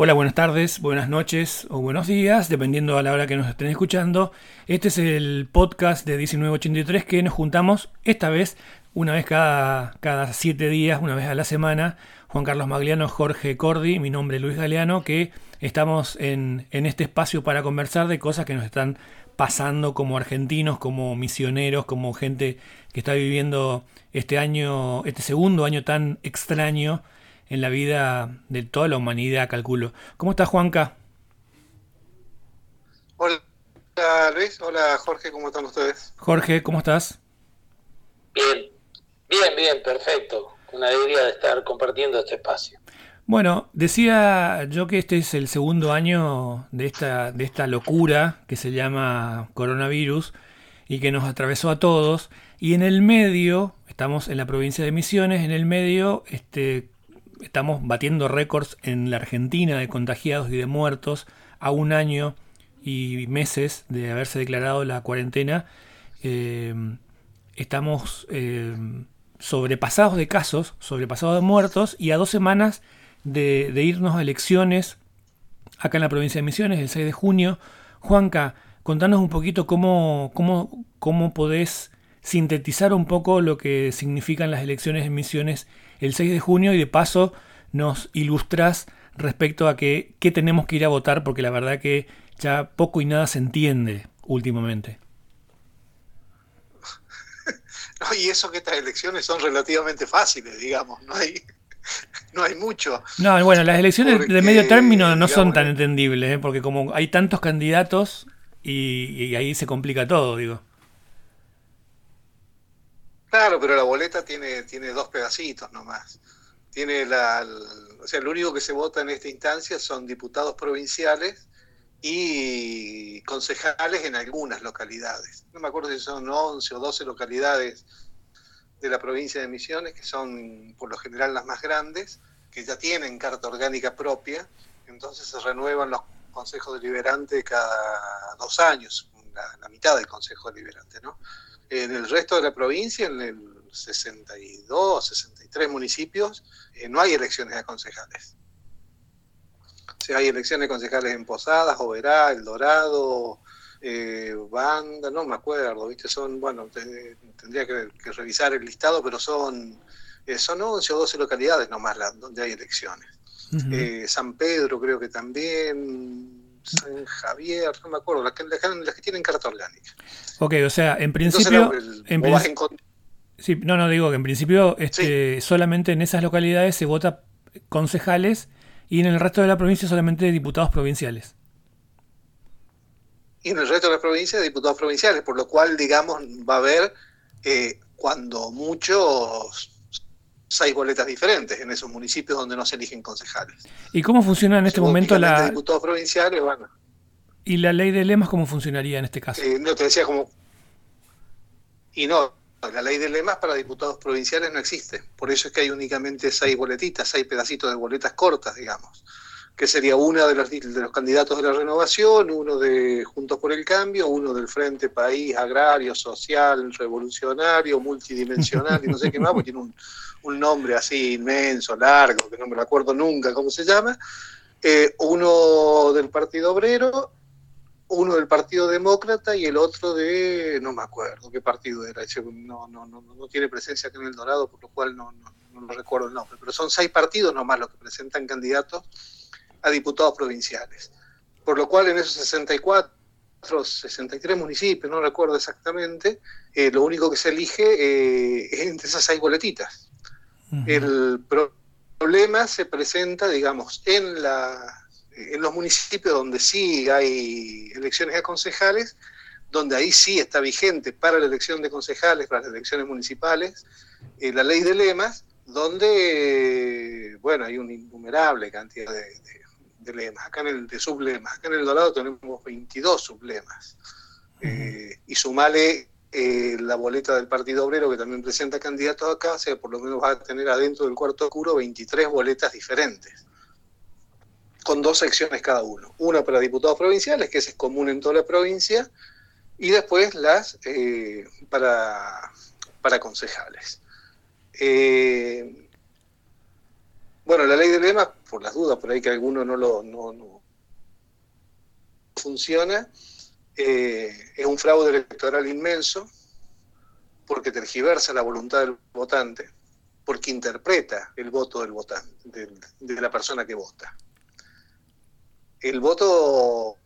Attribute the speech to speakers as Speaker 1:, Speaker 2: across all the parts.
Speaker 1: Hola, buenas tardes, buenas noches o buenos días, dependiendo a la hora que nos estén escuchando. Este es el podcast de 1983 que nos juntamos esta vez una vez cada, cada siete días, una vez a la semana. Juan Carlos Magliano, Jorge Cordi, mi nombre es Luis Galeano, que estamos en, en este espacio para conversar de cosas que nos están pasando como argentinos, como misioneros, como gente que está viviendo este año, este segundo año tan extraño en la vida de toda la humanidad, calculo. ¿Cómo estás, Juanca?
Speaker 2: Hola, Luis. Hola, Jorge. ¿Cómo están ustedes?
Speaker 1: Jorge, ¿cómo estás?
Speaker 3: Bien, bien, bien, perfecto. Una alegría de estar compartiendo este espacio.
Speaker 1: Bueno, decía yo que este es el segundo año de esta, de esta locura que se llama coronavirus y que nos atravesó a todos. Y en el medio, estamos en la provincia de Misiones, en el medio este, estamos batiendo récords en la Argentina de contagiados y de muertos a un año y meses de haberse declarado la cuarentena. Eh, estamos eh, sobrepasados de casos, sobrepasados de muertos y a dos semanas de, irnos a elecciones acá en la provincia de Misiones, el 6 de junio. Juanca, contanos un poquito cómo, cómo, cómo podés sintetizar un poco lo que significan las elecciones en Misiones el 6 de junio y de paso nos ilustras respecto a que, qué tenemos que ir a votar, porque la verdad que ya poco y nada se entiende últimamente.
Speaker 2: y eso que estas elecciones son relativamente fáciles, digamos, no hay, no hay mucho.
Speaker 1: No, bueno, las elecciones de medio término no son tan entendibles, ¿eh? porque como hay tantos candidatos y ahí se complica todo, digo.
Speaker 2: Claro, pero la boleta tiene, tiene dos pedacitos nomás. Tiene la, o sea, lo único que se vota en esta instancia son diputados provinciales y concejales en algunas localidades. No me acuerdo si son 11 o 12 localidades de la provincia de Misiones, que son por lo general las más grandes, que ya tienen carta orgánica propia, entonces se renuevan los consejos deliberantes cada dos años, la, la mitad del consejo deliberante, ¿no? En el resto de la provincia, en el 62, 63 municipios, eh, no hay elecciones de concejales. O sea, hay elecciones de concejales en Posadas, Oberá, El Dorado, eh, Banda, no me acuerdo, ¿viste? Son, bueno, tendría que, revisar el listado, pero son, eh, son 11 o 12 localidades nomás donde hay elecciones. San Pedro creo que también, San Javier, no me acuerdo, las que, las que tienen carta orgánica.
Speaker 1: Ok, o sea, en principio... sí, no, no, digo que en principio este, solamente en esas localidades se vota concejales y en el resto de la provincia solamente diputados provinciales.
Speaker 2: Y en el resto de la provincia diputados provinciales, por lo cual, digamos, va a haber eh, cuando muchos seis boletas diferentes en esos municipios donde no se eligen concejales.
Speaker 1: ¿Y cómo funciona en este momento la...
Speaker 2: Diputados provinciales, bueno.
Speaker 1: ¿Y la ley de lemas cómo funcionaría en este caso?
Speaker 2: Eh, no, te decía como... Y no, la ley de lemas para diputados provinciales no existe. Por eso es que hay únicamente seis boletitas, seis pedacitos de boletas cortas, digamos que sería una de los, de los candidatos de la renovación, uno de Juntos por el Cambio, uno del Frente País Agrario, Social, Revolucionario, Multidimensional, y no sé qué más, porque tiene un, un nombre así inmenso, largo, que no me lo acuerdo nunca cómo se llama, eh, uno del Partido Obrero, uno del Partido Demócrata y el otro de, no me acuerdo qué partido era, no, no, no, no tiene presencia aquí en El Dorado, por lo cual no, no, no recuerdo el nombre, pero son seis partidos nomás los que presentan candidatos a diputados provinciales. Por lo cual en esos 64, 63 municipios, no recuerdo exactamente, eh, lo único que se elige eh, es entre esas seis boletitas. El problema se presenta, digamos, en, la, en los municipios donde sí hay elecciones de concejales, donde ahí sí está vigente para la elección de concejales, para las elecciones municipales, eh, la ley de lemas, donde, bueno, hay una innumerable cantidad de, lemas, acá en el de sublemas. Acá en el Dorado tenemos 22 sublemas. Eh, y sumale eh, la boleta del Partido Obrero, que también presenta candidatos acá, o sea, por lo menos va a tener adentro del cuarto oscuro 23 boletas diferentes, con dos secciones cada uno. Una para diputados provinciales, que es común en toda la provincia, y después las eh, para, para concejales. Bueno, la ley de lemas, por las dudas, por ahí que alguno no lo no, funciona, eh, es un fraude electoral inmenso, porque tergiversa la voluntad del votante, porque interpreta el voto del votante, de, la persona que vota. El voto,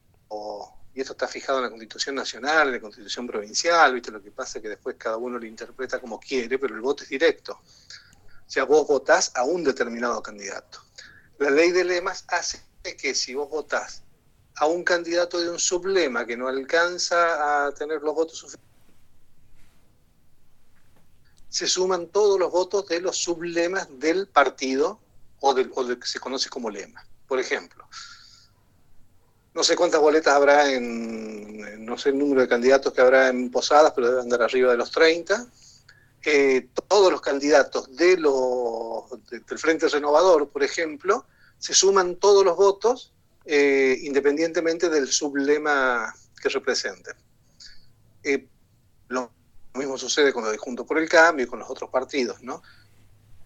Speaker 2: y esto está fijado en la Constitución Nacional, en la Constitución Provincial, ¿viste? lo que pasa es que después cada uno lo interpreta como quiere, pero el voto es directo. O sea, vos votás a un determinado candidato. La ley de lemas hace que si vos votás a un candidato de un sublema que no alcanza a tener los votos suficientes, se suman todos los votos de los sublemas del partido o del, o que se conoce como lema. Por ejemplo, no sé cuántas boletas habrá en, no sé el número de candidatos que habrá en Posadas, pero debe andar arriba de los 30. Eh, todos los candidatos de los, del Frente Renovador, por ejemplo, se suman todos los votos eh, independientemente del sublema que representen. Eh, lo mismo sucede con lo de Junto por el Cambio y con los otros partidos, ¿no?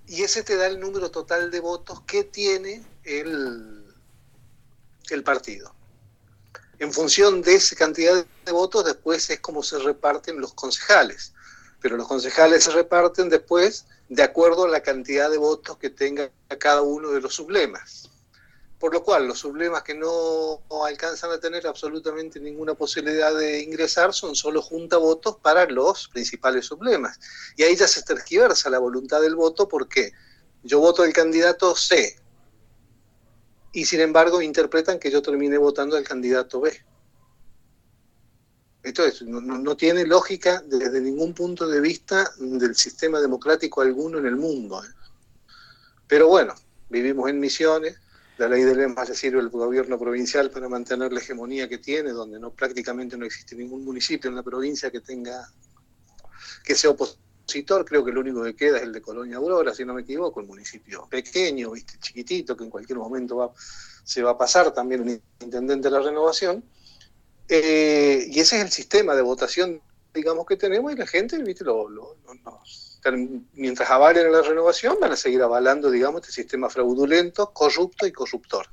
Speaker 2: Y ese te da el número total de votos que tiene el partido. En función de esa cantidad de votos, después es como se reparten los concejales. Pero los concejales se reparten después de acuerdo a la cantidad de votos que tenga cada uno de los sublemas por lo cual los sublemas que no alcanzan a tener absolutamente ninguna posibilidad de ingresar son solo junta votos para los principales sublemas. Y ahí ya se tergiversa la voluntad del voto porque yo voto el candidato C y sin embargo interpretan que yo terminé votando al candidato B. Esto no, no, tiene lógica desde ningún punto de vista del sistema democrático alguno en el mundo. ¿eh? Pero bueno, vivimos en misiones, la ley de lemas le sirve al gobierno provincial para mantener la hegemonía que tiene, donde no prácticamente no existe ningún municipio en la provincia que tenga que sea opositor. Creo que lo único que queda es el de Colonia Aurora, si no me equivoco, el municipio pequeño, viste, chiquitito, que en cualquier momento va, se va a pasar también el intendente de la renovación. Eh, y ese es el sistema de votación, digamos, que tenemos y la gente, viste, lo, lo, mientras avalen la renovación, van a seguir avalando, digamos, este sistema fraudulento, corrupto y corruptor.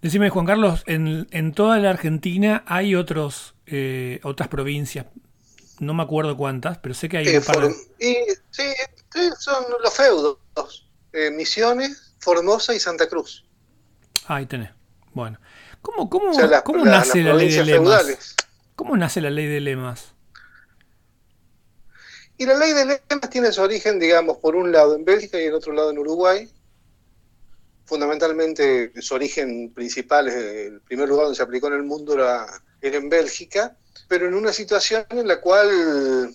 Speaker 1: Decime, Juan Carlos, en, en toda la Argentina hay otros eh, otras provincias, no me acuerdo cuántas, pero sé que hay
Speaker 2: un par y, sí, son los feudos, eh, Misiones, Formosa y Santa Cruz.
Speaker 1: Ahí tenés. Bueno, ¿cómo, cómo, ¿cómo nace la ley de lemas? ¿Cómo nace la ley de lemas?
Speaker 2: Y la ley de lemas tiene su origen, digamos, por un lado en Bélgica y en otro lado en Uruguay. Fundamentalmente su origen principal, el primer lugar donde se aplicó en el mundo era, en Bélgica, pero en una situación en la cual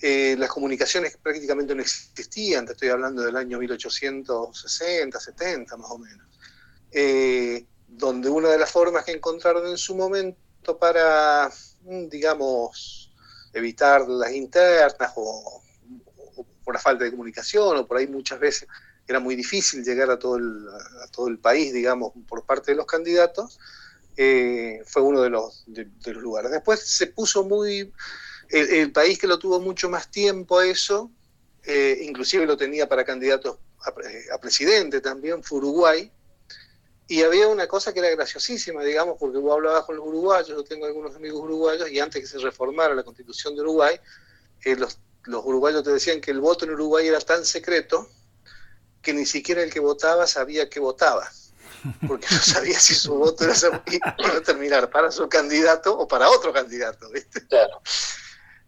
Speaker 2: eh, las comunicaciones prácticamente no existían, te estoy hablando del año 1860, 70 más o menos, eh, donde una de las formas que encontraron en su momento para, digamos, evitar las internas o, por la falta de comunicación o por ahí muchas veces era muy difícil llegar a todo el, a todo el país, digamos, por parte de los candidatos, eh, fue uno de los, de, los lugares. Después se puso muy, el, país que lo tuvo mucho más tiempo a eso, eh, inclusive lo tenía para candidatos a, a presidente también, fue Uruguay, y había una cosa que era graciosísima, digamos, porque vos hablabas con los uruguayos, yo tengo algunos amigos uruguayos, y antes que se reformara la constitución de Uruguay, eh, los, los uruguayos te decían que el voto en Uruguay era tan secreto que ni siquiera el que votaba sabía que votaba, porque no sabía si su voto era para terminar para su candidato o para otro candidato, ¿viste? Claro.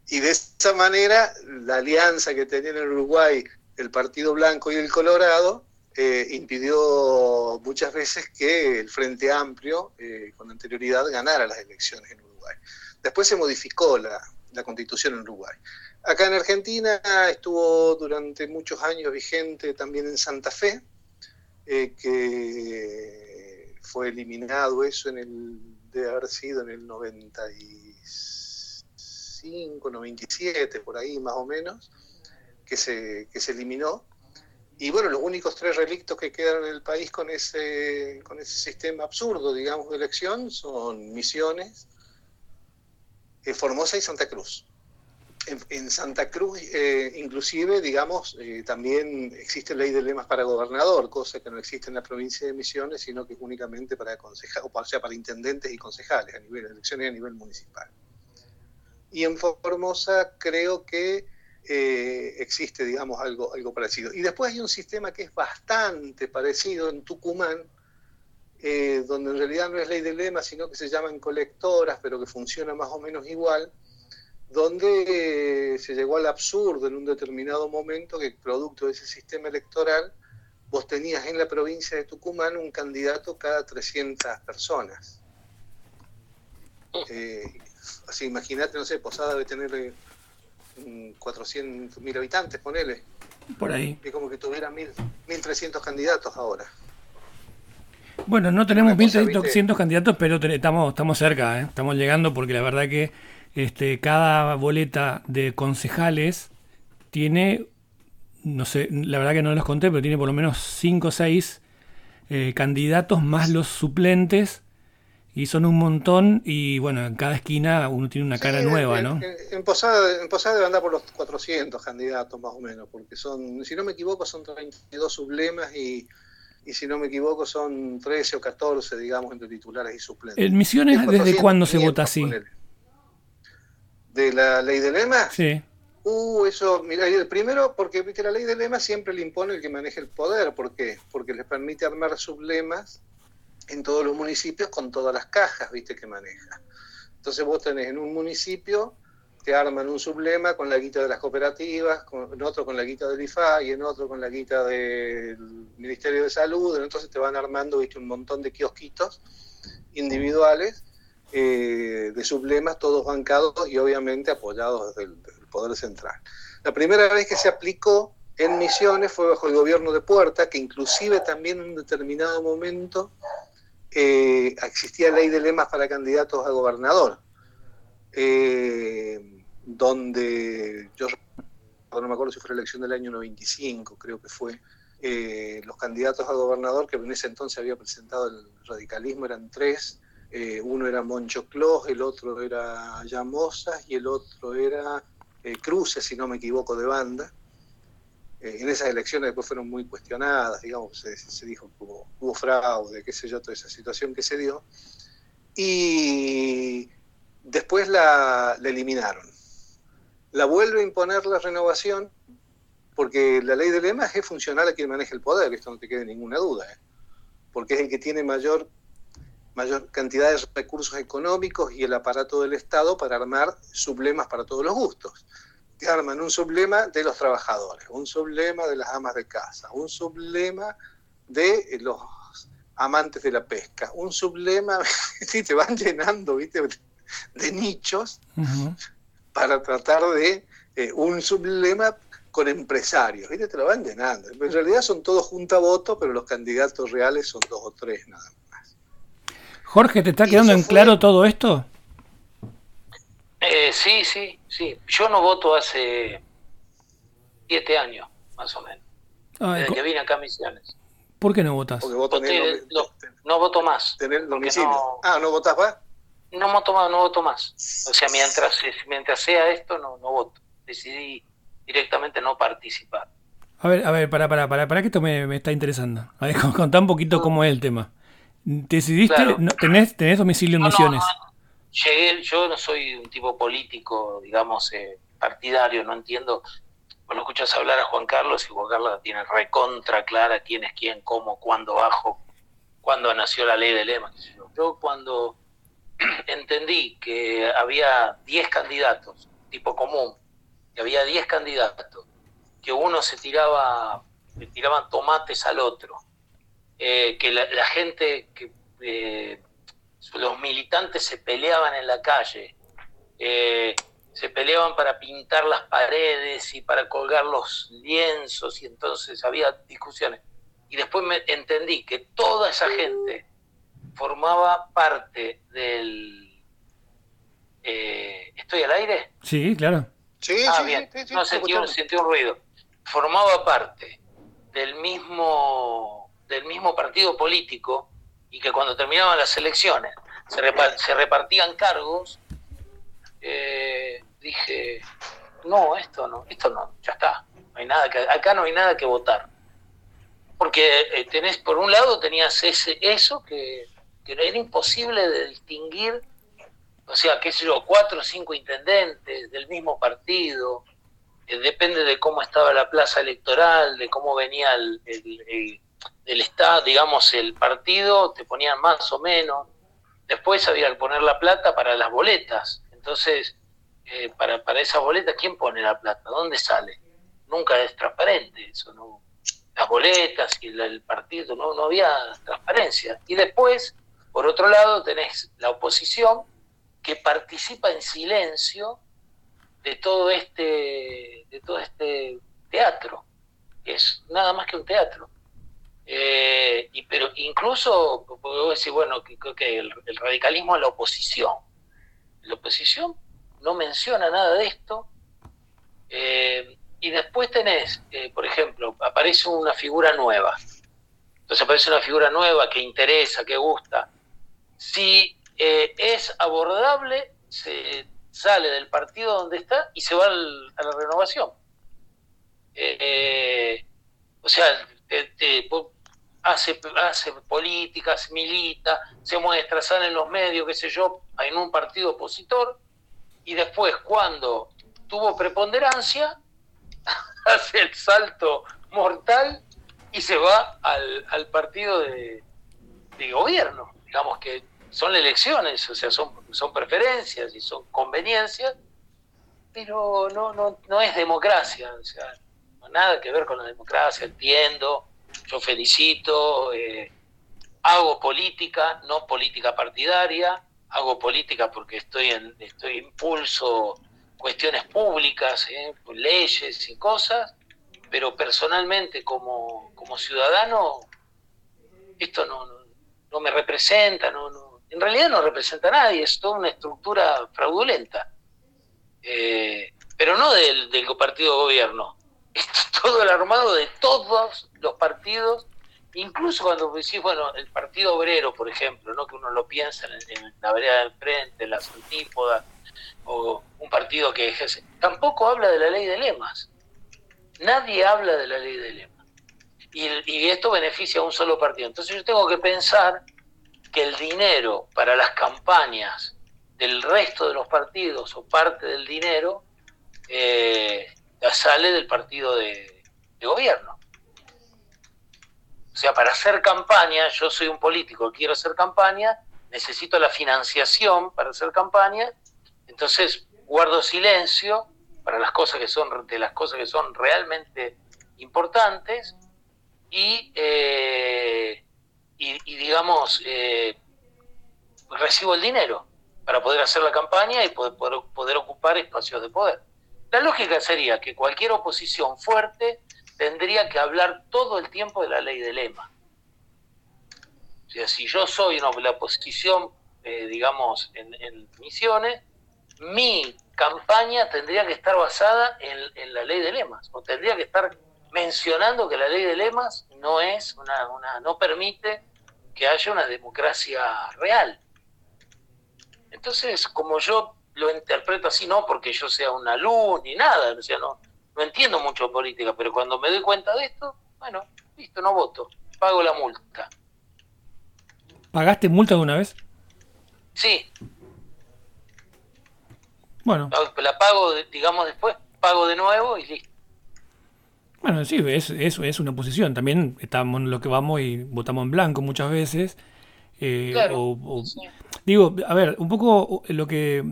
Speaker 2: Y de esa manera, la alianza que tenían en Uruguay el Partido Blanco y el Colorado eh, impidió muchas veces que el Frente Amplio eh, con anterioridad ganara las elecciones en Uruguay. Después se modificó la, constitución en Uruguay. Acá en Argentina estuvo durante muchos años vigente también en Santa Fe, eh, que fue eliminado eso en el, de haber sido en el 95, 97, por ahí más o menos, que se, que se eliminó y bueno, los únicos tres relictos que quedan en el país con ese, con ese sistema absurdo, digamos, de elección son Misiones, eh, Formosa y Santa Cruz. en, Santa Cruz, eh, inclusive, digamos, eh, también existe ley de lemas para gobernador, cosa que no existe en la provincia de Misiones, sino que es únicamente para o sea, para intendentes y concejales a nivel de elecciones a nivel municipal. Y en Formosa creo que eh, existe, digamos, algo, algo parecido. Y después hay un sistema que es bastante parecido en Tucumán, donde en realidad no es ley de lemas, sino que se llaman colectoras, pero que funciona más o menos igual donde se llegó al absurdo en un determinado momento que producto de ese sistema electoral vos tenías en la provincia de Tucumán un candidato cada 300 personas. Eh, así, imagínate, no sé, Posada debe tener 400 eh, mil habitantes, ponele.
Speaker 1: Por ahí.
Speaker 2: Es como que tuviera 1.300 candidatos ahora.
Speaker 1: Bueno, no tenemos 1.300 candidatos, pero estamos, estamos cerca, ¿eh? estamos llegando porque la verdad que este, cada boleta de concejales tiene, no sé, la verdad que no los conté, pero tiene por lo menos 5 o 6 eh, candidatos más los suplentes. Y son un montón y bueno, en cada esquina uno tiene una cara nueva, ¿no?
Speaker 2: En, Posada, en Posada debe andar por los 400 candidatos más o menos, porque son, si no me equivoco, son 32 sublemas y, y si no me equivoco son 13 o 14, digamos, entre titulares y suplentes.
Speaker 1: ¿En Misiones desde cuándo se vota así?
Speaker 2: de la ley de lema.
Speaker 1: Sí.
Speaker 2: Uh, eso, mira, el primero, porque ¿viste? la ley de lema siempre le impone el que maneje el poder. ¿Por qué? Porque les permite armar sublemas en todos los municipios con todas las cajas, viste, que maneja. Entonces vos tenés en un municipio, te arman un sublema con la guita de las cooperativas, en otro con la guita del IFA y en otro con la guita del Ministerio de Salud, entonces te van armando, viste, un montón de kiosquitos individuales eh, de sublemas, todos bancados y obviamente apoyados desde Poder Central. La primera vez que se aplicó en Misiones fue bajo el gobierno de Puerta, que inclusive también en un determinado momento eh, existía ley de lemas para candidatos a gobernador, eh, donde yo no me acuerdo si fue la elección del año 95, creo que fue, los candidatos a gobernador que en ese entonces había presentado el radicalismo eran tres, eh, uno era Moncho Clos, el otro era Llamosas y el otro era eh, Cruces, si no me equivoco, de banda. Eh, en esas elecciones después fueron muy cuestionadas, digamos, se, dijo que hubo, fraude, qué sé yo, toda esa situación que se dio. Y después la, eliminaron. La vuelve a imponer la renovación porque la ley de lemas es funcional a quien maneja el poder, esto no te quede ninguna duda, porque es el que tiene mayor mayor cantidad de recursos económicos y el aparato del Estado para armar sublemas para todos los gustos. Te arman un sublema de los trabajadores, un sublema de las amas de casa, un sublema de los amantes de la pesca, un sublema, sí, te van llenando, ¿viste? de nichos para tratar de eh, un sublema con empresarios, ¿viste? Te lo van llenando. En realidad son todos junta voto, pero los candidatos reales son dos o tres nada más.
Speaker 1: Jorge, ¿te está quedando en claro todo esto?
Speaker 3: Eh, sí, sí, sí. Yo no voto hace siete años, más o menos. desde que vine acá a Misiones.
Speaker 1: ¿Por qué no votas?
Speaker 3: Porque voto no, voto más.
Speaker 2: ¿Tener domicilio? ah, ¿no votas más?
Speaker 3: No voto más, no voto más. O sea, mientras, mientras sea esto, no, no voto. Decidí directamente no participar.
Speaker 1: A ver, a ver, para, para, para, para que esto me, me está interesando. A ver, contá un poquito cómo es el tema. ¿Decidiste? tenés, domicilio en Misiones?
Speaker 3: Llegué, yo no soy un tipo político, digamos, eh, partidario, no entiendo. Cuando escuchas hablar a Juan Carlos y Juan Carlos tiene recontra clara quién es quién, cómo, cuándo bajo, cuándo nació la ley de lema. Yo cuando entendí que había 10 candidatos, tipo común, que había 10 candidatos, que uno se tiraba, le tiraban tomates al otro, eh, que la, gente, que eh, los militantes se peleaban en la calle, eh, se peleaban para pintar las paredes y para colgar los lienzos y entonces había discusiones. Y después me entendí que toda esa gente formaba parte del... ¿Estoy al aire?
Speaker 1: Sí, claro.
Speaker 3: Sí, ah, bien. no, sentí un ruido. Formaba parte del mismo del mismo partido político y que cuando terminaban las elecciones se, repartían cargos, eh, dije, no, esto no, esto no, ya está. No hay nada que, acá no hay nada que votar. Porque eh, tenés, por un lado tenías ese, eso que, que era imposible de distinguir, o sea, qué sé yo, cuatro o cinco intendentes del mismo partido, eh, depende de cómo estaba la plaza electoral, de cómo venía el, el, Estado, digamos, el partido, te ponían más o menos. Después había que poner la plata para las boletas. Entonces, eh, para, para esas boletas, ¿quién pone la plata? ¿Dónde sale? Nunca es transparente eso, ¿no? Las boletas y el, partido, no, no había transparencia. Y después, por otro lado, tenés la oposición que participa en silencio de todo este, de todo este teatro, que es nada más que un teatro. Eh, y, pero incluso puedo decir, bueno, que, que el, radicalismo es la oposición. La oposición no menciona nada de esto. Eh, y después tenés, eh, por ejemplo, aparece una figura nueva. Entonces aparece una figura nueva que interesa, que gusta. Si es abordable, se sale del partido donde está y se va a la renovación. Eh, eh, o sea, hace, hace políticas, milita, se muestra, sale en los medios, qué sé yo, en un partido opositor, y después cuando tuvo preponderancia, hace el salto mortal y se va al, partido de, de gobierno. Digamos que son elecciones, o sea, son, son preferencias y son conveniencias, pero no, no, no es democracia, o sea, no nada que ver con la democracia, entiendo, yo felicito, eh, hago política, no política partidaria, hago política porque estoy en estoy impulso cuestiones públicas, eh, leyes y cosas, pero personalmente como, como ciudadano esto no, no, me representa, no, no, en realidad no representa a nadie, es toda una estructura fraudulenta. Eh, pero no del, partido de gobierno, es todo el armado de todos los partidos, incluso cuando decís, bueno, el Partido Obrero, por ejemplo, ¿no? que uno lo piensa en, la vereda del frente, en las antípodas, o un partido que ejerce, tampoco habla de la ley de lemas. Nadie habla de la ley de lemas. Y, y esto beneficia a un solo partido. Entonces yo tengo que pensar que el dinero para las campañas del resto de los partidos o parte del dinero eh, sale del partido de, gobierno. O sea, para hacer campaña, yo soy un político, quiero hacer campaña, necesito la financiación para hacer campaña, entonces guardo silencio para las cosas que son de las cosas que son realmente importantes y eh, y, digamos, eh, recibo el dinero para poder hacer la campaña y poder, poder, ocupar espacios de poder. La lógica sería que cualquier oposición fuerte tendría que hablar todo el tiempo de la ley de lema. O sea, si yo soy una, la oposición, eh, digamos, en, Misiones, mi campaña tendría que estar basada en, la ley de lemas, o tendría que estar mencionando que la ley de lemas no es una no permite que haya una democracia real. Entonces, como yo lo interpreto así, no porque yo sea una luz ni nada, o sea, no, no entiendo mucho política, pero cuando me doy cuenta de esto, bueno, listo, no voto, pago la multa.
Speaker 1: ¿Pagaste multa de una vez?
Speaker 3: Sí.
Speaker 1: Bueno.
Speaker 3: La pago, digamos, después, pago de nuevo y listo.
Speaker 1: Bueno, sí, es, es, una posición. También estamos en lo que vamos y votamos en blanco muchas veces. Eh, digo, a ver, un poco lo que,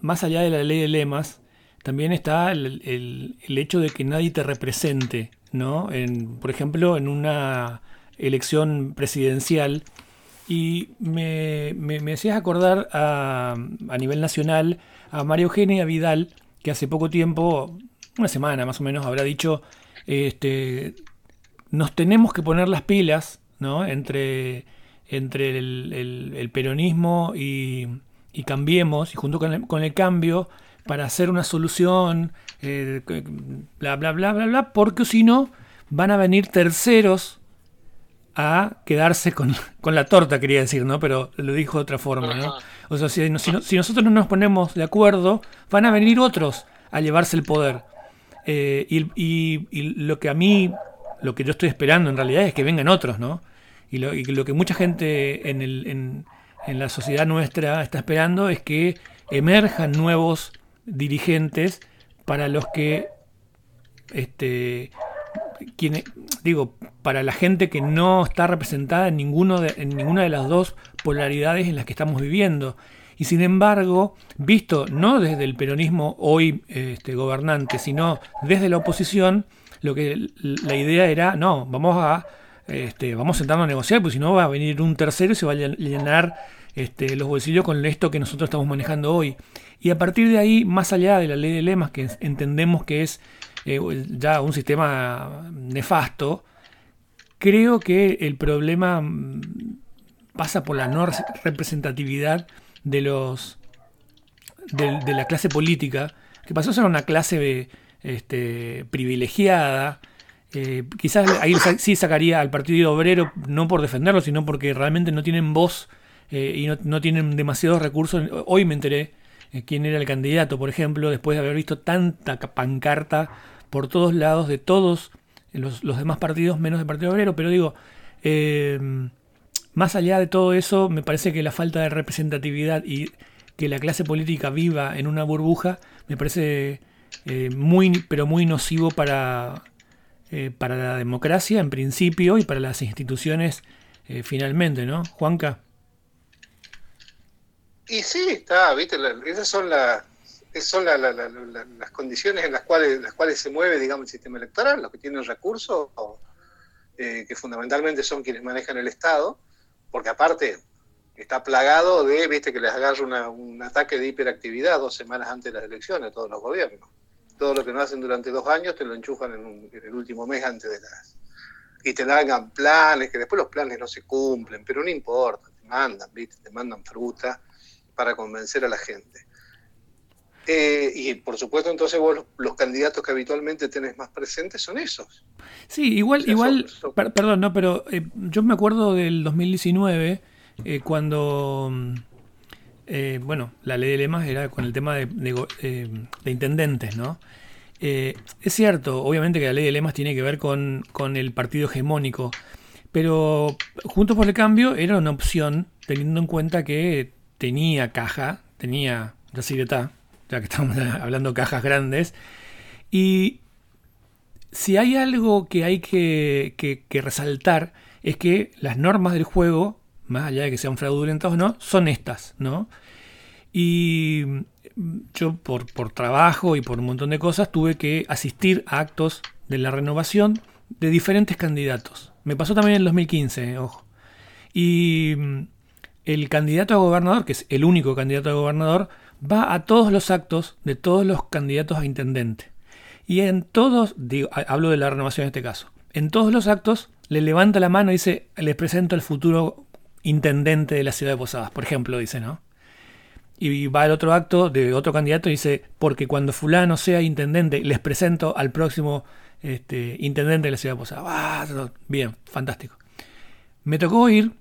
Speaker 1: más allá de la ley de lemas, también está el, el, hecho de que nadie te represente, ¿no? Por ejemplo, en una elección presidencial. Y me, me, me hacías acordar a, a nivel nacional a María Eugenia Vidal, que hace poco tiempo, una semana más o menos, habrá dicho este, nos tenemos que poner las pilas ¿no? entre, entre el, peronismo y, cambiemos, y junto con el, cambio, para hacer una solución, eh, bla, bla, bla, bla, bla, porque si no, van a venir terceros a quedarse con, la torta, quería decir, ¿no? Pero lo dijo de otra forma, ¿no? O sea, si, si, nosotros no nos ponemos de acuerdo, van a venir otros a llevarse el poder. Eh, y, lo que a mí, lo que yo estoy esperando en realidad es que vengan otros, ¿no? Y lo, que mucha gente en, la sociedad nuestra está esperando es que emerjan nuevos dirigentes para los que este digo para la gente que no está representada en ninguno de, en ninguna de las dos polaridades en las que estamos viviendo. Y sin embargo visto no desde el peronismo hoy este, gobernante sino desde la oposición lo que la idea era no vamos a este, vamos a sentarnos a negociar porque si no va a venir un tercero y se va a llenar este, los bolsillos con esto que nosotros estamos manejando hoy. Y a partir de ahí, más allá de la ley de lemas, que entendemos que es eh, ya un sistema nefasto, creo que el problema mm, pasa por la no representatividad de los de, la clase política, que pasó a ser una clase este, privilegiada. Eh, quizás ahí sí sacaría al Partido Obrero, no por defenderlo, sino porque realmente no tienen voz eh, y no, tienen demasiados recursos. Hoy me enteré eh, quién era el candidato, por ejemplo, después de haber visto tanta pancarta por todos lados de todos los, demás partidos, menos del Partido Obrero, pero digo, eh, más allá de todo eso, me parece que la falta de representatividad y que la clase política viva en una burbuja, me parece muy, pero muy nocivo para, para la democracia en principio y para las instituciones finalmente, ¿no? Juanca.
Speaker 2: Y sí, está, viste, esas son, las son las condiciones en las cuales, las cuales se mueve, digamos, el sistema electoral, los que tienen recursos, eh, que fundamentalmente son quienes manejan el Estado, porque aparte está plagado de, viste, que les agarra un ataque de hiperactividad dos semanas antes de las elecciones, todos los gobiernos. Todo lo que no hacen durante dos años te lo enchufan en, en el último mes antes de las... Y te hagan planes, que después los planes no se cumplen, pero no importa, te mandan, viste, te mandan fruta para convencer a la gente. Eh, y por supuesto, entonces vos los, candidatos que habitualmente tenés más presentes son esos.
Speaker 1: Sí, igual, igual, perdón, no, pero eh, yo me acuerdo del 2019, eh, cuando, bueno, la ley de lemas era con el tema de, de, intendentes, ¿no? es cierto, obviamente que la ley de lemas tiene que ver con, con el partido hegemónico, pero Juntos por el Cambio era una opción, teniendo en cuenta que tenía caja, tenía está, ya que estamos hablando cajas grandes. Y si hay algo que hay que, que, resaltar es que las normas del juego, más allá de que sean fraudulentas o no, son estas, ¿no? Y yo por, por trabajo y por un montón de cosas tuve que asistir a actos de la renovación de diferentes candidatos. Me pasó también en el 2015, ojo. Y el candidato a gobernador, que es el único candidato a gobernador, va a todos los actos de todos los candidatos a intendente. Y en todos, digo, hablo de la renovación en este caso, en todos los actos le levanta la mano y dice, les presento al futuro intendente de la ciudad de Posadas, por ejemplo, dice, ¿no? Y va al otro acto de otro candidato y dice, porque cuando fulano sea intendente, les presento al próximo este, intendente de la ciudad de Posadas. ¡Ah! Bien, fantástico. Me tocó ir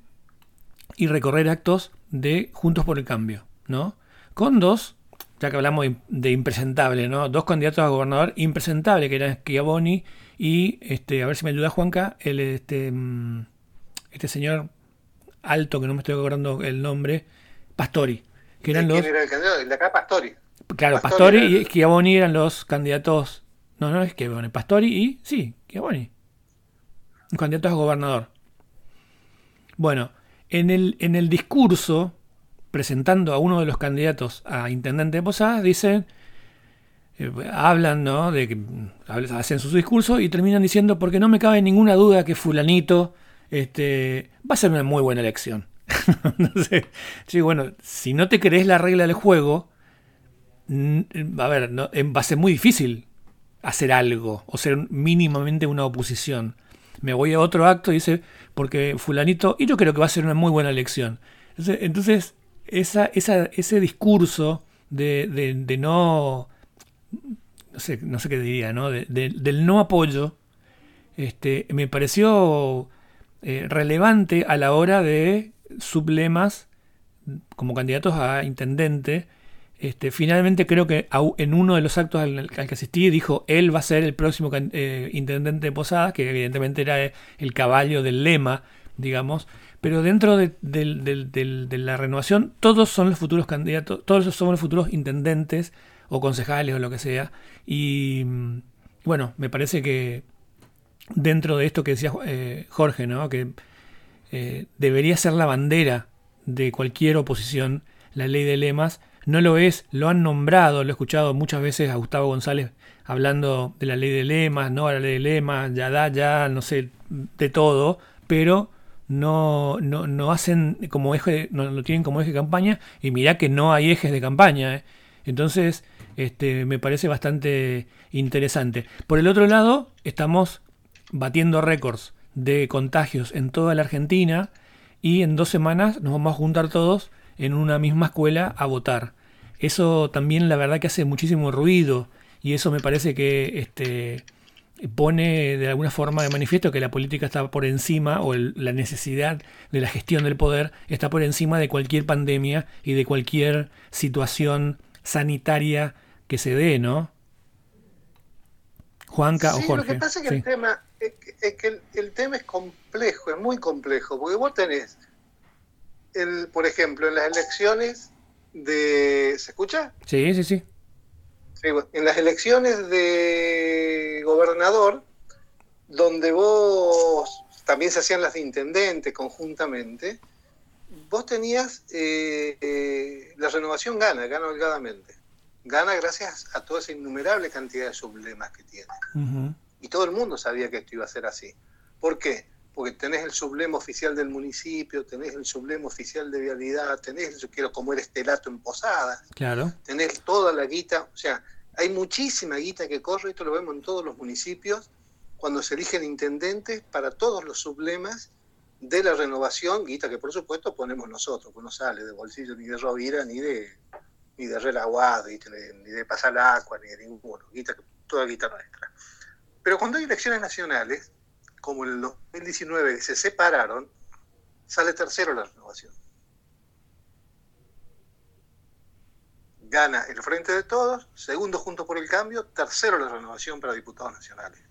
Speaker 1: y recorrer actos de Juntos por el Cambio, ¿no? Con dos, ya que hablamos de, impresentable, ¿no? Dos candidatos a gobernador impresentable, que eran Schiavoni y, este, a ver si me ayuda Juanca, el, este, mm, este señor alto, que no me estoy acordando el nombre, Pastori. Que eran los...
Speaker 2: era el candidato? El de acá Pastori.
Speaker 1: Claro, Pastori, y Schiavoni eran los candidatos... No, no es Schiavoni, Pastori y... Sí, Schiavoni. Candidatos a gobernador. Bueno, en el, en el discurso, presentando a uno de los candidatos a intendente de Posadas, dicen, eh, hablan, ¿no? De que hacen su discurso y terminan diciendo, porque no me cabe ninguna duda que fulanito este, va a ser una muy buena elección. sí, bueno, si no te crees la regla del juego, a ver, no, va a ser muy difícil hacer algo o ser mínimamente una oposición. Me voy a otro acto y dice, porque fulanito, y yo creo que va a ser una muy buena elección. Entonces, ese discurso de, no, no sé, no sé qué diría, ¿no? del no apoyo, este, me pareció eh, relevante a la hora de sublemas como candidatos a intendente Este, finalmente creo que en uno de los actos al, que asistí dijo él va a ser el próximo eh, intendente de Posadas, que evidentemente era el caballo del lema, digamos, pero dentro de, la renovación todos son los futuros candidatos, todos son los futuros intendentes o concejales o lo que sea. Y mm, bueno, me parece que dentro de esto que decía eh, Jorge, ¿no? que eh, debería ser la bandera de cualquier oposición la ley de lemas, no lo es, lo han nombrado, lo he escuchado muchas veces a Gustavo González hablando de la ley de lemas, no la ley de lemas, ya da, ya, no sé, de todo, pero no, no, no hacen como eje, no lo tienen como eje de campaña, y mirá que no hay ejes de campaña. ¿eh? Entonces, este, me parece bastante interesante. Por el otro lado, estamos batiendo récords de contagios en toda la Argentina y en dos semanas nos vamos a juntar todos en una misma escuela a votar. Eso también la verdad que hace muchísimo ruido y eso me parece que este, pone de alguna forma de manifiesto que la política está por encima o la necesidad de la gestión del poder está por encima de cualquier pandemia y de cualquier situación sanitaria que se dé, ¿no?
Speaker 2: Juanca o Jorge. Lo que pasa es que, el, tema, es que el, tema es complejo, es muy complejo, porque vos tenés, el, por ejemplo, en las elecciones de... ¿Se escucha?
Speaker 1: Sí, sí, sí.
Speaker 2: en las elecciones de gobernador, donde vos también se hacían las de intendente conjuntamente, vos tenías eh, eh, la renovación gana, gana holgadamente gana gracias a toda esa innumerable cantidad de sublemas que tiene. Y todo el mundo sabía que esto iba a ser así. ¿Por qué? Porque tenés el sublema oficial del municipio, tenés el sublema oficial de vialidad, tenés, yo quiero como el estelato en Posadas,
Speaker 1: claro.
Speaker 2: tenés toda la guita, o sea, hay muchísima guita que corre, esto lo vemos en todos los municipios, cuando se eligen intendentes para todos los sublemas de la renovación, guita que por supuesto ponemos nosotros, que no sale de bolsillo ni de Rovira ni de ni de relaguado, ni de pasar el agua, ni de ninguno, guita, toda guita nuestra. Pero cuando hay elecciones nacionales, como en el 2019 se separaron, sale tercero la renovación. Gana el Frente de Todos, segundo junto por el Cambio, tercero la renovación para diputados nacionales.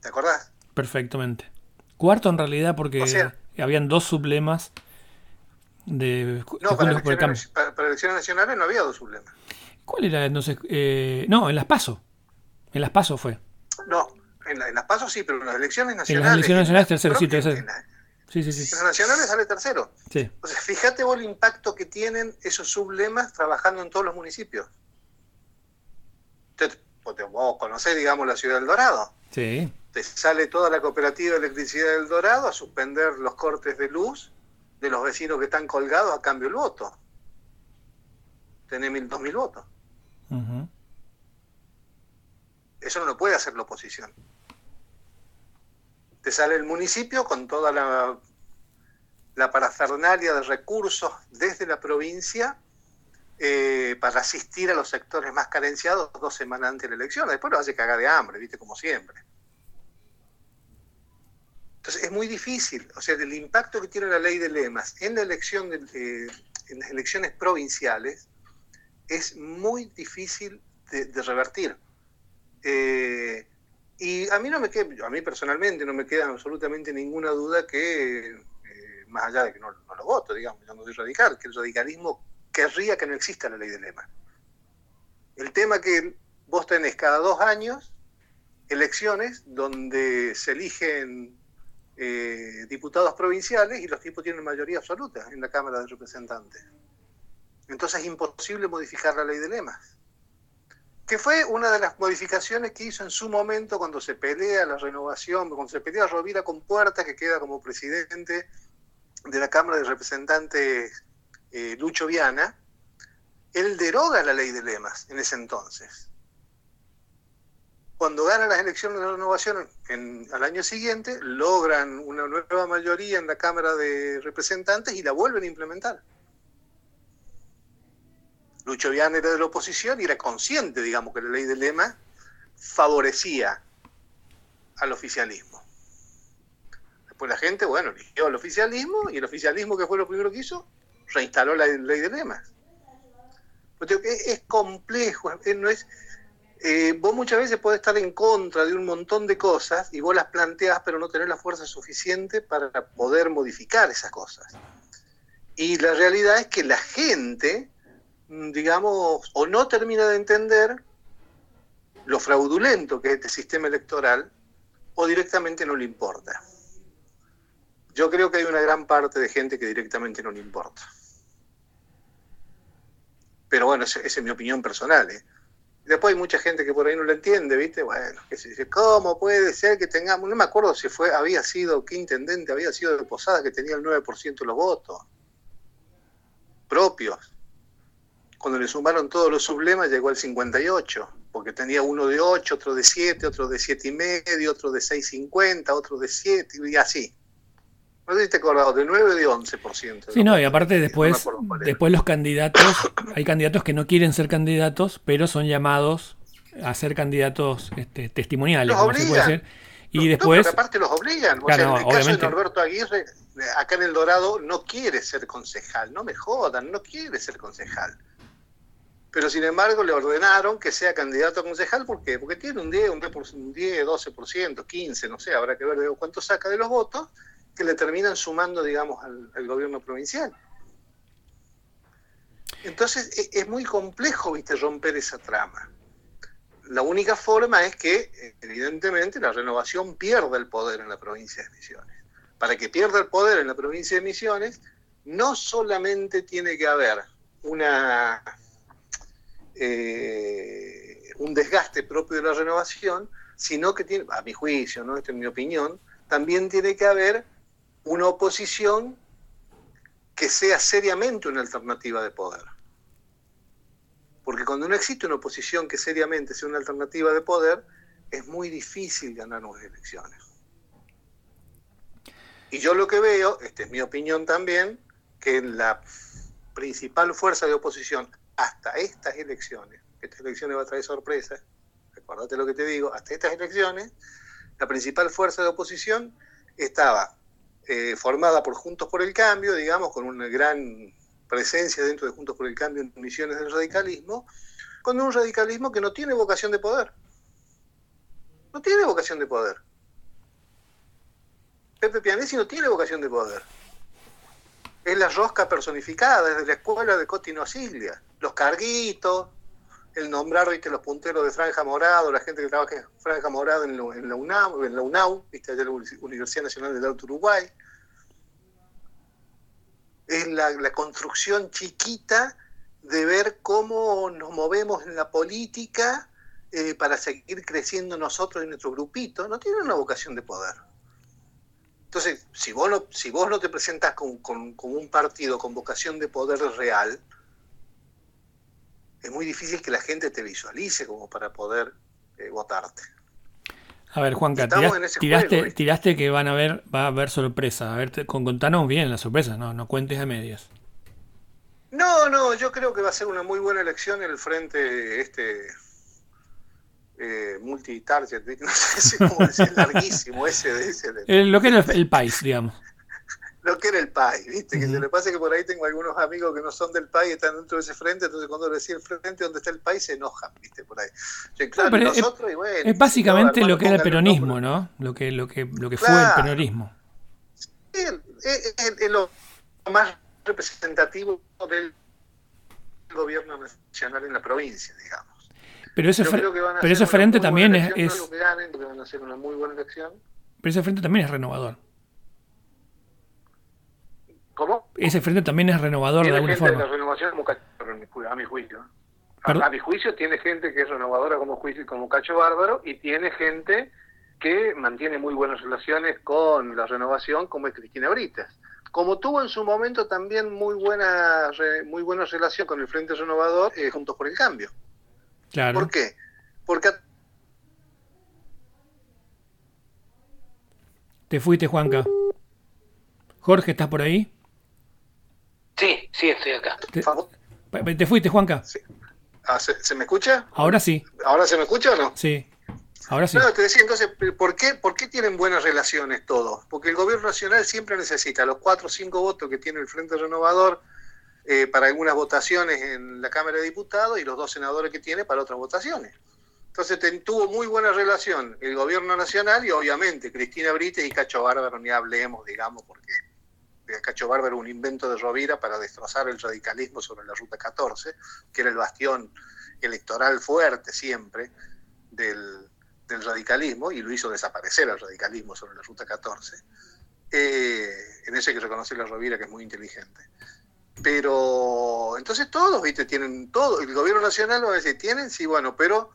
Speaker 2: ¿Te acordás?
Speaker 1: Perfectamente. Cuarto en realidad porque habían dos sublemas
Speaker 2: no, para elecciones, para, elecciones, nacionales no había dos sublemas.
Speaker 1: ¿Cuál era entonces? Eh, no, en las PASO. En las PASO fue.
Speaker 2: No, en, las PASO sí, pero en las elecciones nacionales.
Speaker 1: En las elecciones nacionales tercero, sí, tercero.
Speaker 2: sí, sí, sí. En las nacionales sale tercero. Sí. Sea, fíjate vos el impacto que tienen esos sublemas trabajando en todos los municipios. Entonces, vos conocés, digamos, la ciudad del Dorado.
Speaker 1: Sí.
Speaker 2: Te sale toda la cooperativa de electricidad del Dorado a suspender los cortes de luz de los vecinos que están colgados a cambio del voto. Tenés mil, dos mil votos. Eso no lo puede hacer la oposición. Te sale el municipio con toda la, la parafernalia de recursos desde la provincia eh, para asistir a los sectores más carenciados dos semanas antes de la elección. Después lo hace cagar de hambre, viste, como siempre. Entonces es muy difícil, o sea, el impacto que tiene la ley de lemas en la elección de, en las elecciones provinciales es muy difícil de, revertir. Eh, y a mí no me queda, a mí personalmente no me queda absolutamente ninguna duda que, eh, más allá de que no, lo voto, digamos, yo no soy radical, que el radicalismo querría que no exista la ley de lemas. El tema que vos tenés cada dos años elecciones donde se eligen eh, diputados provinciales y los tipos tienen mayoría absoluta en la Cámara de Representantes. Entonces es imposible modificar la ley de lemas. Que fue una de las modificaciones que hizo en su momento cuando se pelea la renovación, cuando se pelea Rovira con Puerta, que queda como presidente de la Cámara de Representantes eh, Lucho Viana, él deroga la ley de lemas en ese entonces cuando ganan las elecciones de renovación al año siguiente, logran una nueva mayoría en la Cámara de Representantes y la vuelven a implementar. Lucho Vian era de la oposición y era consciente, digamos, que la ley de lema favorecía al oficialismo. Después la gente, bueno, eligió al oficialismo y el oficialismo, que fue lo primero que hizo, reinstaló la ley de lemas. Es, complejo, no es, eh, vos muchas veces podés estar en contra de un montón de cosas y vos las planteás, pero no tenés la fuerza suficiente para poder modificar esas cosas. Y la realidad es que la gente, mm, digamos, o no termina de entender lo fraudulento que es este sistema electoral, o directamente no le importa. Yo creo que hay una gran parte de gente que directamente no le importa. Pero bueno, esa, es mi opinión personal. ¿eh? Después hay mucha gente que por ahí no lo entiende, ¿viste? Bueno, que se dice, ¿cómo puede ser que tengamos? No me acuerdo si fue, había sido, qué intendente había sido de Posada que tenía el 9% de los votos propios. Cuando le sumaron todos los sublemas llegó al 58, porque tenía uno de 8, otro de 7, otro de siete y medio, otro de 6,50, otro de 7 y así. No sé si te acordás, de 9 o de 11%.
Speaker 1: Sí, no, y aparte después, después los candidatos, hay candidatos que no quieren ser candidatos, pero son llamados a ser candidatos este, testimoniales,
Speaker 2: como se puede
Speaker 1: hacer. Y después...
Speaker 2: aparte los obligan. o sea, en el caso de Norberto Aguirre, acá en El Dorado, no quiere ser concejal. No me jodan, no quiere ser concejal. Pero sin embargo le ordenaron que sea candidato a concejal. ¿Por qué? Porque tiene un 10, un 10, 12%, 15, no sé, habrá que ver cuánto saca de los votos que le terminan sumando, digamos, al, gobierno provincial. Entonces e, es, muy complejo, viste, romper esa trama. La única forma es que, evidentemente, la renovación pierda el poder en la provincia de Misiones. Para que pierda el poder en la provincia de Misiones, no solamente tiene que haber una, eh, un desgaste propio de la renovación, sino que tiene, a mi juicio, ¿no? esta es mi opinión, también tiene que haber una oposición que sea seriamente una alternativa de poder. Porque cuando no existe una oposición que seriamente sea una alternativa de poder, es muy difícil ganar unas elecciones. Y yo lo que veo, esta es mi opinión también, que la principal fuerza de oposición hasta estas elecciones, estas elecciones va a traer sorpresas, acuérdate lo que te digo, hasta estas elecciones, la principal fuerza de oposición estaba eh, formada por Juntos por el Cambio, digamos, con una gran presencia dentro de Juntos por el Cambio en misiones del radicalismo, con un radicalismo que no tiene vocación de poder. No tiene vocación de poder. Pepe Pianesi no tiene vocación de poder. Es la rosca personificada desde la escuela de Cotino Silvia. Los carguitos, el nombrar ¿viste? los punteros de Franja Morado, la gente que trabaja en Franja Morado en, la UNAM, en la UNAU, ¿viste? la Universidad Nacional del Auto Uruguay. Es la, construcción chiquita de ver cómo nos movemos en la política eh, para seguir creciendo nosotros en nuestro grupito. No tiene una vocación de poder. Entonces, si vos no, si vos no te presentas con, con un partido con vocación de poder real, es muy difícil que la gente te visualice como para poder eh, votarte.
Speaker 1: A ver, Juanca, tiraste, que van a ver, va a haber sorpresa. A ver, con, contanos bien la sorpresa, no, no cuentes a medias.
Speaker 2: No, no, yo creo que va a ser una muy buena elección el frente este eh, multi-target, no sé cómo decir, larguísimo ese de ese.
Speaker 1: lo que era el país, digamos
Speaker 2: lo que era el país, ¿viste? Que se le pasa que por ahí tengo algunos amigos que no son del país, están dentro de ese frente, entonces cuando decía el frente donde está el país se enojan, ¿viste? Por ahí.
Speaker 1: es, básicamente lo que era el peronismo, ¿no? Lo que, lo que, lo que fue el peronismo.
Speaker 2: Sí, es, lo más representativo del gobierno nacional en la provincia, digamos.
Speaker 1: Pero ese, pero frente también es... es...
Speaker 2: van a hacer una muy buena elección.
Speaker 1: Pero ese frente también es renovador.
Speaker 2: ¿Cómo?
Speaker 1: Ese frente también es renovador de alguna forma.
Speaker 2: La renovación a mi juicio. A, mi juicio tiene gente que es renovadora como, juicio, como Cacho Bárbaro y tiene gente que mantiene muy buenas relaciones con la renovación como es Cristina Britas. Como tuvo en su momento también muy buena muy buena relación con el Frente Renovador eh, Juntos por el Cambio.
Speaker 1: Claro.
Speaker 2: ¿Por qué? Porque
Speaker 1: te fuiste, Juanca. Jorge, ¿estás por ahí?
Speaker 3: Sí, estoy acá.
Speaker 1: ¿Te, fuiste, Juanca?
Speaker 2: Ah, ¿se, me escucha?
Speaker 1: Ahora sí.
Speaker 2: ¿Ahora se me escucha o no?
Speaker 1: Sí. Ahora sí.
Speaker 2: No, te decía entonces, ¿por qué, ¿por qué tienen buenas relaciones todos? Porque el gobierno nacional siempre necesita los cuatro o cinco votos que tiene el Frente Renovador eh, para algunas votaciones en la Cámara de Diputados y los dos senadores que tiene para otras votaciones. Entonces tuvo muy buena relación el gobierno nacional y obviamente Cristina Brites y Cacho Bárbaro, ni hablemos, digamos, porque Cacho Bárbaro un invento de Rovira para destrozar el radicalismo sobre la Ruta 14, que era el bastión electoral fuerte siempre del, radicalismo, y lo hizo desaparecer el radicalismo sobre la Ruta 14. Eh, en hay que reconocer a Rovira, que es muy inteligente. Pero entonces todos, ¿viste? Tienen todo. El gobierno nacional va a decir, tienen, sí, bueno, pero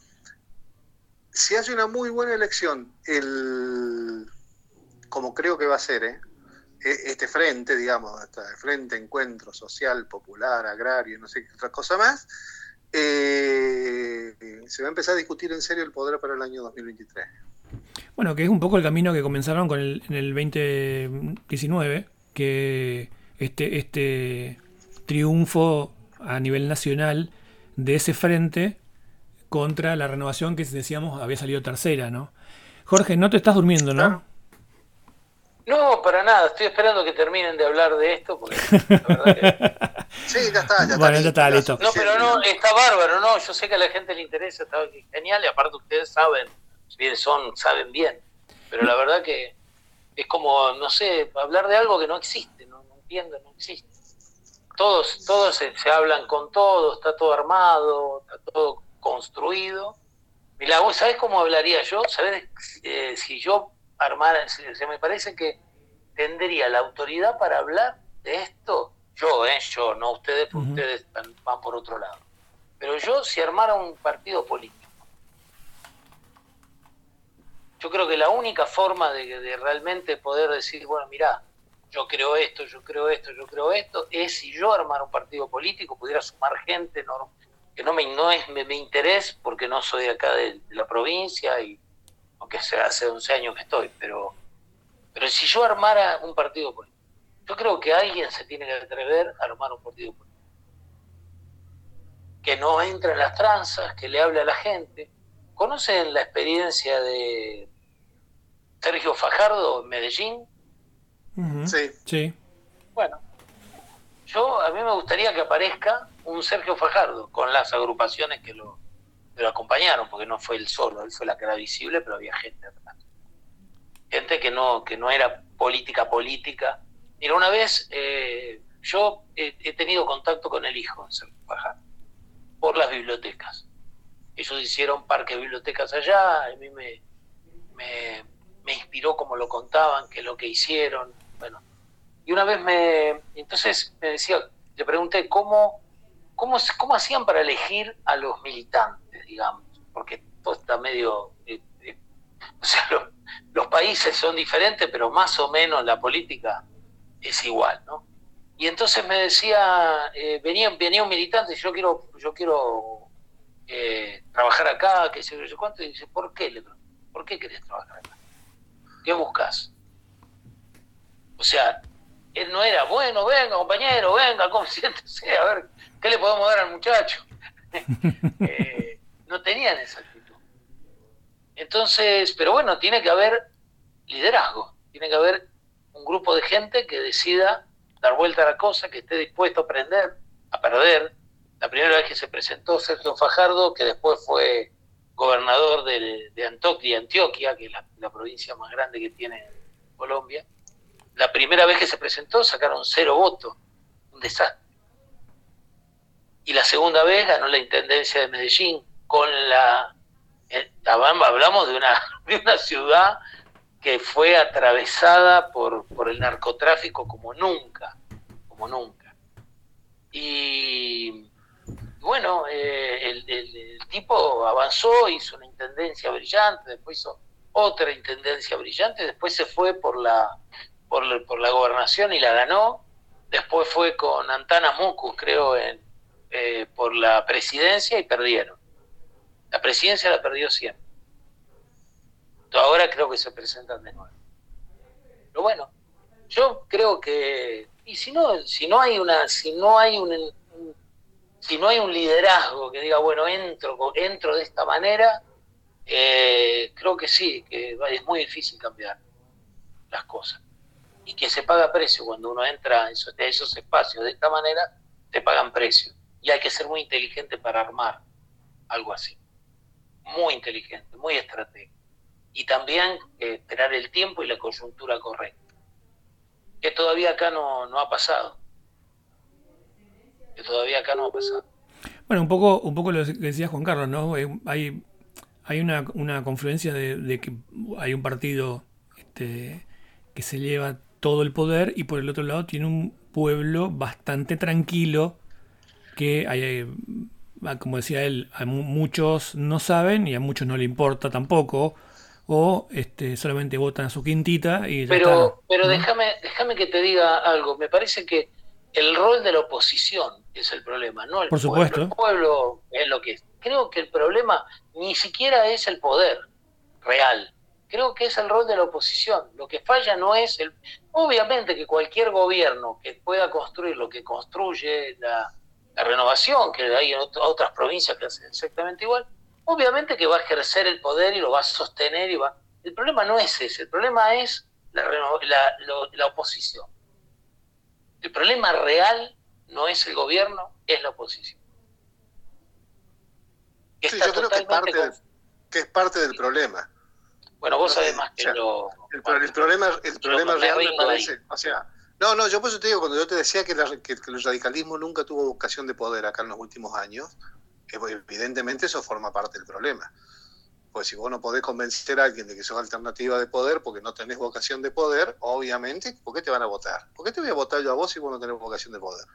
Speaker 2: si hace una muy buena elección, el, como creo que va a ser, ¿eh? E, este frente, digamos, este Frente Encuentro Social, Popular, Agrario, no sé qué otra cosa más, eh, se va a empezar a discutir en serio el poder para el año 2023.
Speaker 1: Bueno, que es un poco el camino que comenzaron con el, en el 2019, que este, este triunfo a nivel nacional de ese frente contra la renovación que decíamos había salido tercera, ¿no? Jorge, no te estás durmiendo, ¿no?
Speaker 3: No, para nada. Estoy esperando que terminen de hablar de esto. Porque la verdad
Speaker 2: que... sí, ya está. Ya bueno,
Speaker 1: ya está listo.
Speaker 3: No, pero no, está bárbaro, ¿no? Yo sé que a la gente le interesa, está genial. Y aparte, ustedes saben, bien son, saben bien. Pero la verdad que es como, no sé, hablar de algo que no existe, no, no entiendo, no existe. Todos, todos se, hablan con todo, está todo armado, está todo construido. Mira, vos sabés cómo hablaría yo, sabés eh, si yo armar, se, me parece que tendría la autoridad para hablar de esto, yo, eh, yo, no ustedes, porque ustedes van, por otro lado. Pero yo, si armara un partido político, yo creo que la única forma de, realmente poder decir, bueno, mira yo creo esto, yo creo esto, yo creo esto, es si yo armara un partido político, pudiera sumar gente que no me no es mi, interés, porque no soy acá de la provincia y aunque sea hace 11 años que estoy, pero, pero si yo armara un partido político, yo creo que alguien se tiene que atrever a armar un partido político. Que no entre en las tranzas, que le hable a la gente. ¿Conocen la experiencia de Sergio Fajardo en Medellín?
Speaker 2: Sí.
Speaker 1: Sí.
Speaker 3: Bueno, yo a mí me gustaría que aparezca un Sergio Fajardo con las agrupaciones que lo, lo acompañaron, porque no fue él solo, él fue la que era visible, pero había gente atrás. Gente que no, que no era política política. Mira, una vez eh, yo he, tenido contacto con el hijo Sergio Fajardo por las bibliotecas. Ellos hicieron parques bibliotecas allá, a mí me, me, me inspiró como lo contaban, que lo que hicieron, bueno. Y una vez me, entonces me decía, le pregunté cómo, cómo, cómo hacían para elegir a los militantes digamos, porque todo está medio... Eh, eh, o sea, los países son diferentes, pero más o menos la política es igual, ¿no? Y entonces me decía, eh, venía, venía un militante, yo quiero, yo quiero trabajar acá, que sé yo cuánto, y dice, ¿por qué? Le ¿por qué querés trabajar acá? ¿Qué buscas? O sea, él no era, bueno, venga, compañero, venga, ¿cómo siéntese? A ver, ¿qué le podemos dar al muchacho? no tenían esa actitud. Entonces, pero bueno, tiene que haber liderazgo, tiene que haber un grupo de gente que decida dar vuelta a la cosa, que esté dispuesto a aprender, a perder. La primera vez que se presentó Sergio Fajardo, que después fue gobernador de, de Antioquia, que es la, provincia más grande que tiene Colombia, la primera vez que se presentó sacaron cero votos, un desastre. Y la segunda vez ganó la Intendencia de Medellín, con la... Eh, hablamos de una, de una ciudad que fue atravesada por, por el narcotráfico como nunca, como nunca. Y bueno, eh, el, tipo avanzó, hizo una intendencia brillante, después hizo otra intendencia brillante, después se fue por la, por, la gobernación y la ganó, después fue con Antana Mucus, creo, en, eh, por la presidencia y perdieron. La presidencia la perdió siempre. Ahora creo que se presentan de nuevo. Pero bueno, yo creo que y si no si no hay una si no hay un, si no hay un liderazgo que diga bueno entro entro de esta manera eh, creo que sí que es muy difícil cambiar las cosas y que se paga precio cuando uno entra en esos, esos espacios de esta manera te pagan precio. Y hay que ser muy inteligente para armar algo así. Muy inteligente, muy estratégico. Y también eh, esperar el tiempo y la coyuntura correcta. Que todavía acá no, no ha pasado. Que todavía acá no ha pasado.
Speaker 1: Bueno, un poco, un poco lo que decía Juan Carlos, ¿no? Eh, hay, hay una, una confluencia de, que hay un partido este, que se lleva todo el poder y por el otro lado tiene un pueblo bastante tranquilo que hay, eh, como decía él, a muchos no saben y a muchos no le importa tampoco o este, solamente votan a su quintita y
Speaker 3: pero pero déjame déjame que te diga algo. Me parece que el rol de la oposición es el problema no el
Speaker 1: por supuesto.
Speaker 3: El pueblo es lo que es. Creo que el problema ni siquiera es el poder real. Creo que es el rol de la oposición. Lo que falla no es el obviamente que cualquier gobierno que pueda construir lo que construye la, la renovación que hay en otras provincias que hacen exactamente igual obviamente que va a ejercer el poder y lo va a sostener y va... El problema no es ese, el problema es la, la, oposición. El problema real no es el gobierno, es la oposición.
Speaker 2: sí, yo creo que es, parte del, que es parte del problema.
Speaker 3: Bueno, vos además que
Speaker 2: lo... El, problema, el problema real me parece... O sea, no, no, yo por eso te digo, cuando yo te decía que, que, que el radicalismo nunca tuvo vocación de poder acá en los últimos años, evidentemente eso forma parte del problema. Pues si vos no podés convencer a alguien de que sos alternativa de poder porque no tenés vocación de poder, obviamente, ¿por qué te van a votar? ¿Por qué te voy a votar yo a vos si vos no tenés vocación de poder?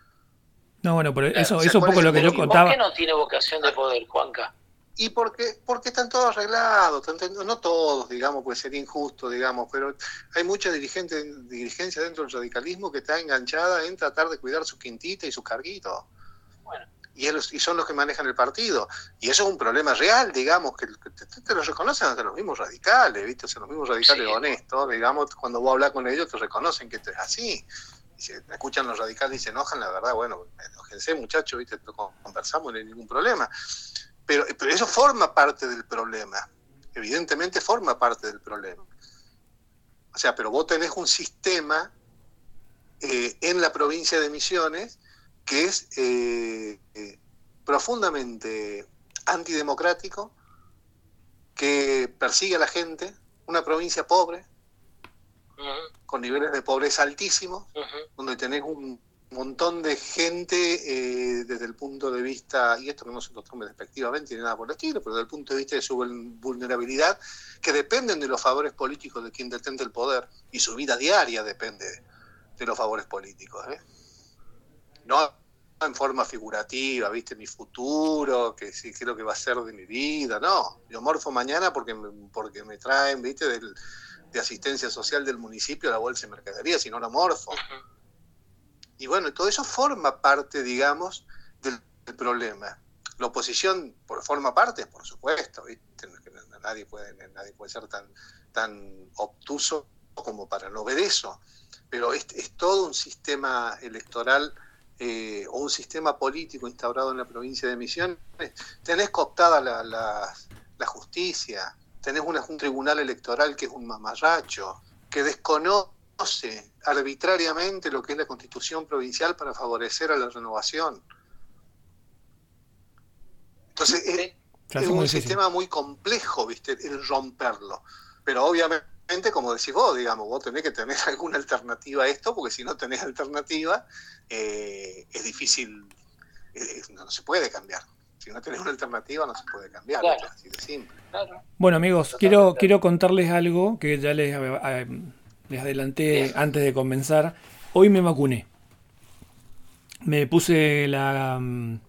Speaker 1: No, bueno, pero eso, eso es un poco lo que yo contaba. ¿Por
Speaker 3: qué no tiene vocación de poder, Juanca?
Speaker 2: Y porque, porque están todos arreglados, no todos, digamos, puede ser injusto, digamos, pero hay mucha dirigente, dirigencia dentro del radicalismo que está enganchada en tratar de cuidar su quintita y su carguito. Bueno y, son los que manejan el partido. Y eso es un problema real, digamos, que, te, lo reconocen hasta los mismos radicales, ¿viste? O sea, los mismos radicales honestos, digamos, cuando vos hablas con ellos te reconocen que esto es así. Y si escuchan los radicales y se enojan, la verdad, bueno, enojénse muchachos, ¿viste? Conversamos, no hay ningún problema. Pero, pero eso forma parte del problema. Evidentemente forma parte del problema. O sea, pero vos tenés un sistema eh, en la provincia de Misiones que es eh, eh, profundamente antidemocrático, que persigue a la gente, una provincia pobre, con niveles de pobreza altísimos, donde tenés un montón de gente eh, desde el punto de vista, y esto no se lo tome despectivamente ni nada por el estilo, pero desde el punto de vista de su vulnerabilidad, que dependen de los favores políticos de quien detente el poder, y su vida diaria depende de los favores políticos. ¿eh? no en forma figurativa, viste, mi futuro, que sí, es lo que va a ser de mi vida, no, yo morfo mañana porque, porque me traen, viste, de asistencia social del municipio la bolsa de mercadería, si no la morfo. Y bueno, todo eso forma parte, digamos, del, problema. La oposición por, forma parte, por supuesto. Nadie, puede, ser tan, tan obtuso como para no ver eso, pero es, todo un sistema electoral eh, o un sistema político instaurado en la provincia de Misiones, tenés cooptada la, la, justicia, tenés un tribunal electoral que es un mamarracho, que desconoce arbitrariamente lo que es la constitución provincial para favorecer a la renovación. Entonces, es, un sistema muy complejo, ¿viste? El romperlo. Pero obviamente como decís vos, digamos, vos tenés que tener alguna alternativa a esto, porque si no tenés alternativa, eh, es difícil, eh, no, se puede cambiar. Si no tenés una alternativa, no se puede cambiar. así de simple.
Speaker 1: Bueno, amigos, quiero, quiero contarles algo que ya les, eh, les adelanté antes de comenzar. Hoy me vacuné. Me puse la, mm,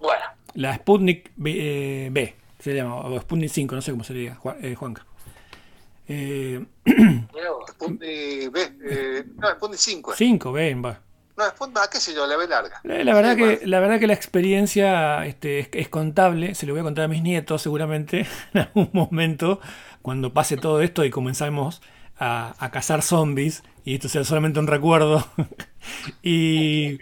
Speaker 1: la Sputnik B, se llama, o Sputnik 5, no sé cómo se diga, Juanca.
Speaker 2: Eh, B, eh, no, 5. 5,
Speaker 1: ven, va.
Speaker 2: No, va, qué sé yo, la ve larga.
Speaker 1: La, verdad, que, la verdad que la experiencia este, es, contable, se lo voy a contar a mis nietos seguramente en algún momento, cuando pase todo esto y comenzamos a, cazar zombies, y esto sea solamente un recuerdo. y,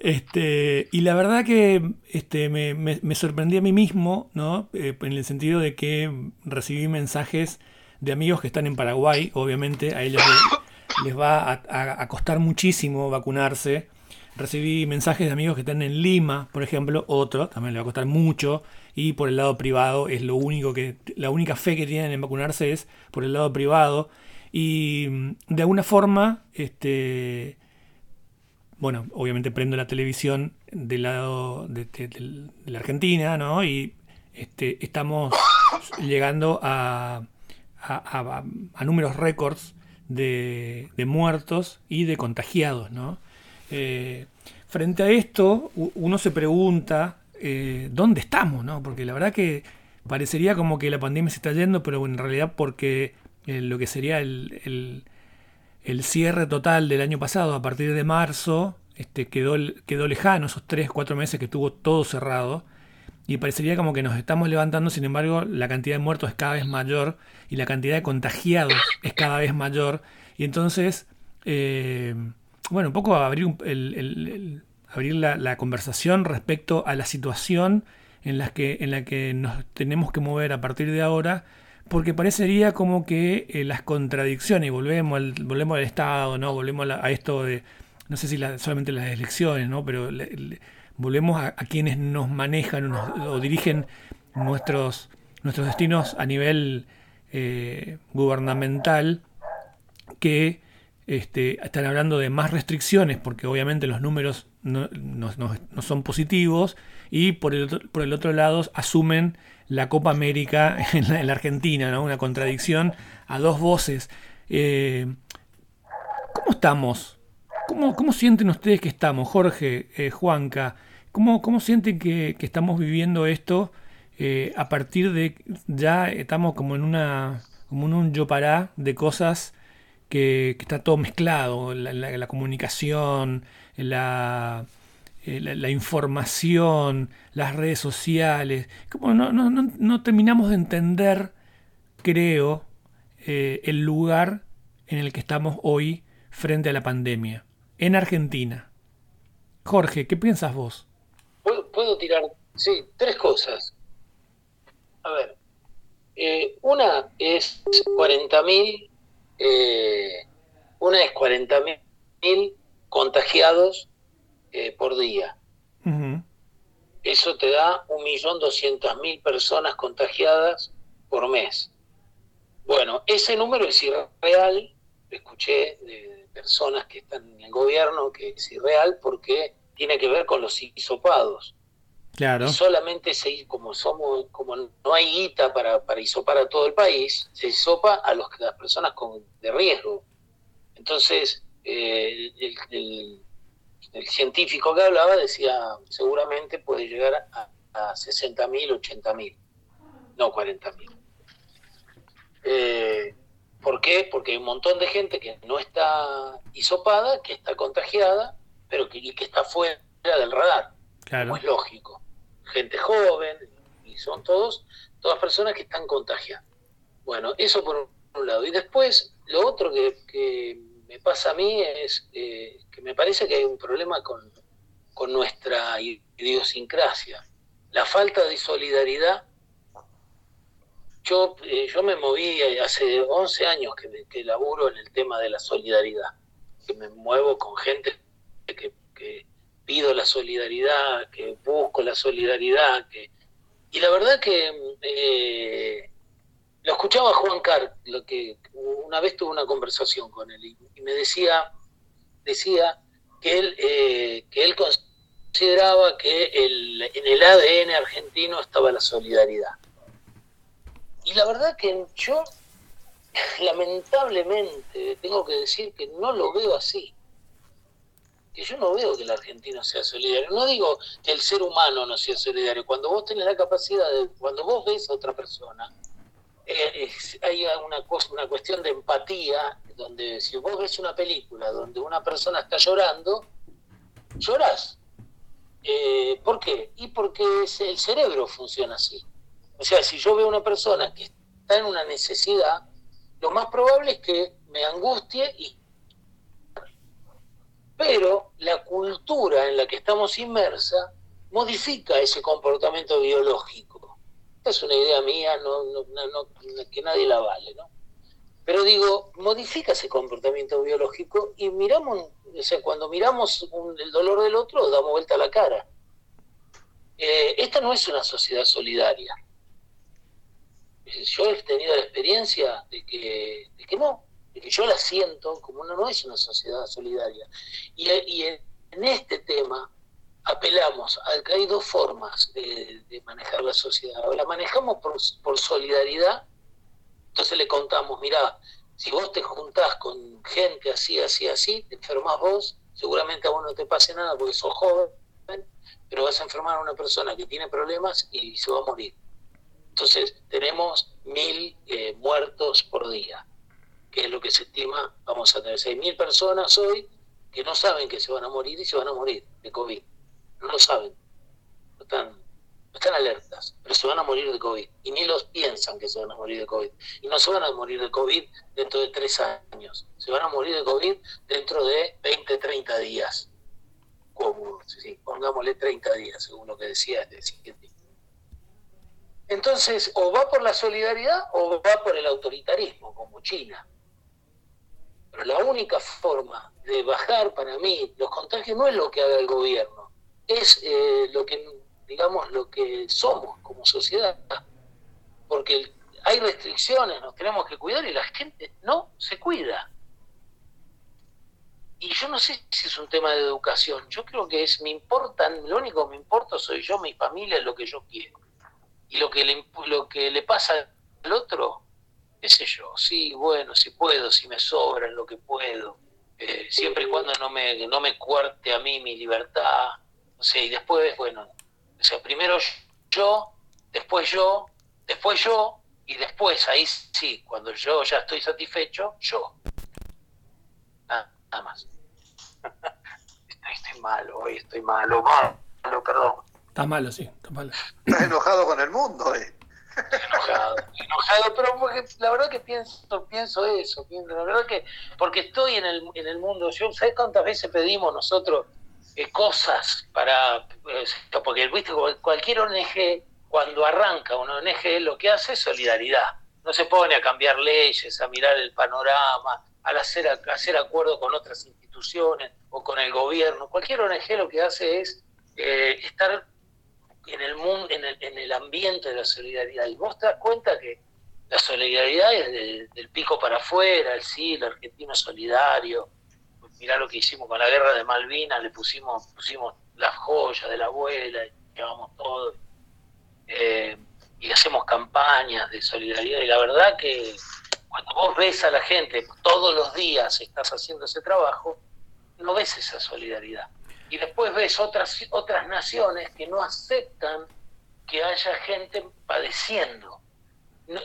Speaker 1: este, y la verdad que este, me, me, sorprendí a mí mismo, ¿no? Eh, en el sentido de que recibí mensajes de amigos que están en Paraguay, obviamente a ellos les, va a, costar muchísimo vacunarse recibí mensajes de amigos que están en Lima, por ejemplo, otro, también le va a costar mucho, y por el lado privado es lo único que, la única fe que tienen en vacunarse es por el lado privado. Y mm, de alguna forma, este, bueno, obviamente prendo la televisión del lado de, la Argentina, ¿no? Y este, estamos llegando a, a, números récords de, muertos y de contagiados, ¿no? Eh, frente a esto, uno se pregunta eh, dónde estamos, ¿no? Porque la verdad que parecería como que la pandemia se está yendo, pero en realidad porque eh, lo que sería el, el, cierre total del año pasado, a partir de marzo, este, quedó, quedó lejano, esos 3, 4 meses que estuvo todo cerrado. Y parecería como que nos estamos levantando, sin embargo, la cantidad de muertos es cada vez mayor y la cantidad de contagiados es cada vez mayor. Y entonces, eh, bueno, un poco abrir, abrir la, conversación respecto a la situación en la, que, en la que nos tenemos que mover a partir de ahora porque parecería como que eh, las contradicciones, y volvemos al, volvemos al Estado, ¿no? Volvemos a, esto de, no sé si solamente las elecciones, ¿no? Pero volvemos a, quienes nos manejan o, dirigen nuestros, nuestros destinos a nivel eh, gubernamental, que este, están hablando de más restricciones, porque obviamente los números no, no son positivos, y por el, otro, por el otro lado asumen la Copa América en la, Argentina, ¿no? Una contradicción a dos voces. Eh, ¿Cómo estamos? ¿Cómo, ¿Cómo, sienten ustedes que estamos, Jorge, eh, Juanca? ¿Cómo, ¿Cómo, sienten que, estamos viviendo esto eh, a partir de ya estamos como en una como en un yo pará de cosas que, está todo mezclado, la comunicación, la, eh, la, información, las redes sociales. Como no, no, no, terminamos de entender, creo, eh, el lugar en el que estamos hoy frente a la pandemia, en Argentina. Jorge, ¿qué piensas vos?
Speaker 3: Puedo, tirar, sí, tres cosas. A ver, eh, una es 40.000, una es 40.000 contagiados eh, por día. Eso te da un millón doscientas mil personas contagiadas por mes. Bueno, ese número es irreal, escuché de personas que están en el gobierno que es irreal porque tiene que ver con los hisopados.
Speaker 1: Claro.
Speaker 3: solamente se, como somos, como no hay guita para, para hisopar a todo el país, se hisopa a los, las personas con, de riesgo. Entonces, eh, el, el científico que hablaba decía, seguramente puede llegar a, a 60.000, 80.000, no 40.000. Eh, ¿Por qué? Porque hay un montón de gente que no está hisopada, que está contagiada, pero que, y que está fuera del radar. Claro. es lógico. Gente joven, y son todos, todas personas que están contagiadas. Bueno, eso por un lado. Y después, lo otro que me pasa a mí es eh, que me parece que hay un problema con, nuestra idiosincrasia. La falta de solidaridad. Yo, eh, yo me moví hace 11 años que, que laburo en el tema de la solidaridad, que me muevo con gente que, pido la solidaridad, que busco la solidaridad, que, y la verdad que eh, lo escuchaba Juan Carr, lo que una vez tuve una conversación con él y, me decía, decía que él, eh, que él consideraba que el, en el ADN argentino estaba la solidaridad. Y la verdad que yo, lamentablemente, tengo que decir que no lo veo así. Que yo no veo que el argentino sea solidario. No digo que el ser humano no sea solidario. Cuando vos tenés la capacidad de, cuando vos ves a otra persona, eh, hay una, cuestión de empatía, donde si vos ves una película donde una persona está llorando, llorás. Eh, ¿Por qué? Y porque el cerebro funciona así. O sea, si yo veo una persona que está en una necesidad, lo más probable es que me angustie y... Pero la cultura en la que estamos inmersa modifica ese comportamiento biológico es una idea mía, no, no, no, que nadie la vale, ¿no? Pero digo, modifica ese comportamiento biológico y miramos, o sea, cuando miramos el dolor del otro, damos vuelta a la cara. Eh, esta no es una sociedad solidaria. Eh, yo he tenido la experiencia de que, de que no, de que yo la siento como una, no es una sociedad solidaria. Y en, este tema apelamos a que hay dos formas de, manejar la sociedad. La manejamos por, por solidaridad entonces le contamos, mira, si vos te juntás con gente así, así, así, te enfermas vos, seguramente a vos no te pase nada porque sos joven, pero vas a enfermar a una persona que tiene problemas y se va a morir. Entonces tenemos mil eh, muertos por día, que es lo que se estima, vamos a tener seis mil personas hoy que no saben que se van a morir y se van a morir de COVID. No lo saben. No están están alertas, pero se van a morir de COVID. Y ni los piensan que se van a morir de COVID. Y no se van a morir de COVID dentro de tres años. Se van a morir de COVID dentro de 20, 30 días. Como, sí, pongámosle 30 días, según lo que decía este científico. Entonces, o va por la solidaridad o va por el autoritarismo, como China. Pero la única forma de bajar para mí los contagios no es lo que haga el gobierno, es eh, lo que digamos, lo que somos como sociedad. Porque hay restricciones, nos tenemos que cuidar y la gente no se cuida. Y yo no sé si es un tema de educación, yo creo que es, me importan, lo único que me importa soy yo, mi familia, lo que yo quiero. Y lo que le, lo que le pasa al otro, qué sé yo, sí, bueno, si puedo, si me sobra lo que puedo, eh, siempre y cuando no me, no me cuarte a mí mi libertad, o sea, y después, bueno, o sea, primero yo, después yo, después yo, y después ahí sí, cuando yo ya estoy satisfecho, yo. Nada, más. estoy, malo, hoy estoy malo, malo, perdón.
Speaker 1: Está malo, sí, está malo.
Speaker 2: Estás enojado con el mundo, eh.
Speaker 3: enojado, enojado, pero porque la verdad que pienso, pienso eso, la verdad que, porque estoy en el, en el mundo, yo, ¿sabes cuántas veces pedimos nosotros eh, cosas para, eh, porque ¿viste? cualquier ONG, cuando arranca una ONG, lo que hace es solidaridad. No se pone a cambiar leyes, a mirar el panorama, a hacer, a hacer acuerdo con otras instituciones o con el gobierno. Cualquier ONG lo que hace es eh, estar en el, mundo, en, el, en el ambiente de la solidaridad. Y vos te das cuenta que la solidaridad es del pico para afuera, el sí, el argentino solidario, mirá lo que hicimos con la guerra de Malvinas, le pusimos, pusimos las joyas de la abuela, llevamos todo, eh, y hacemos campañas de solidaridad, y la verdad que cuando vos ves a la gente, todos los días estás haciendo ese trabajo, no ves esa solidaridad. Y después ves otras, otras naciones que no aceptan que haya gente padeciendo.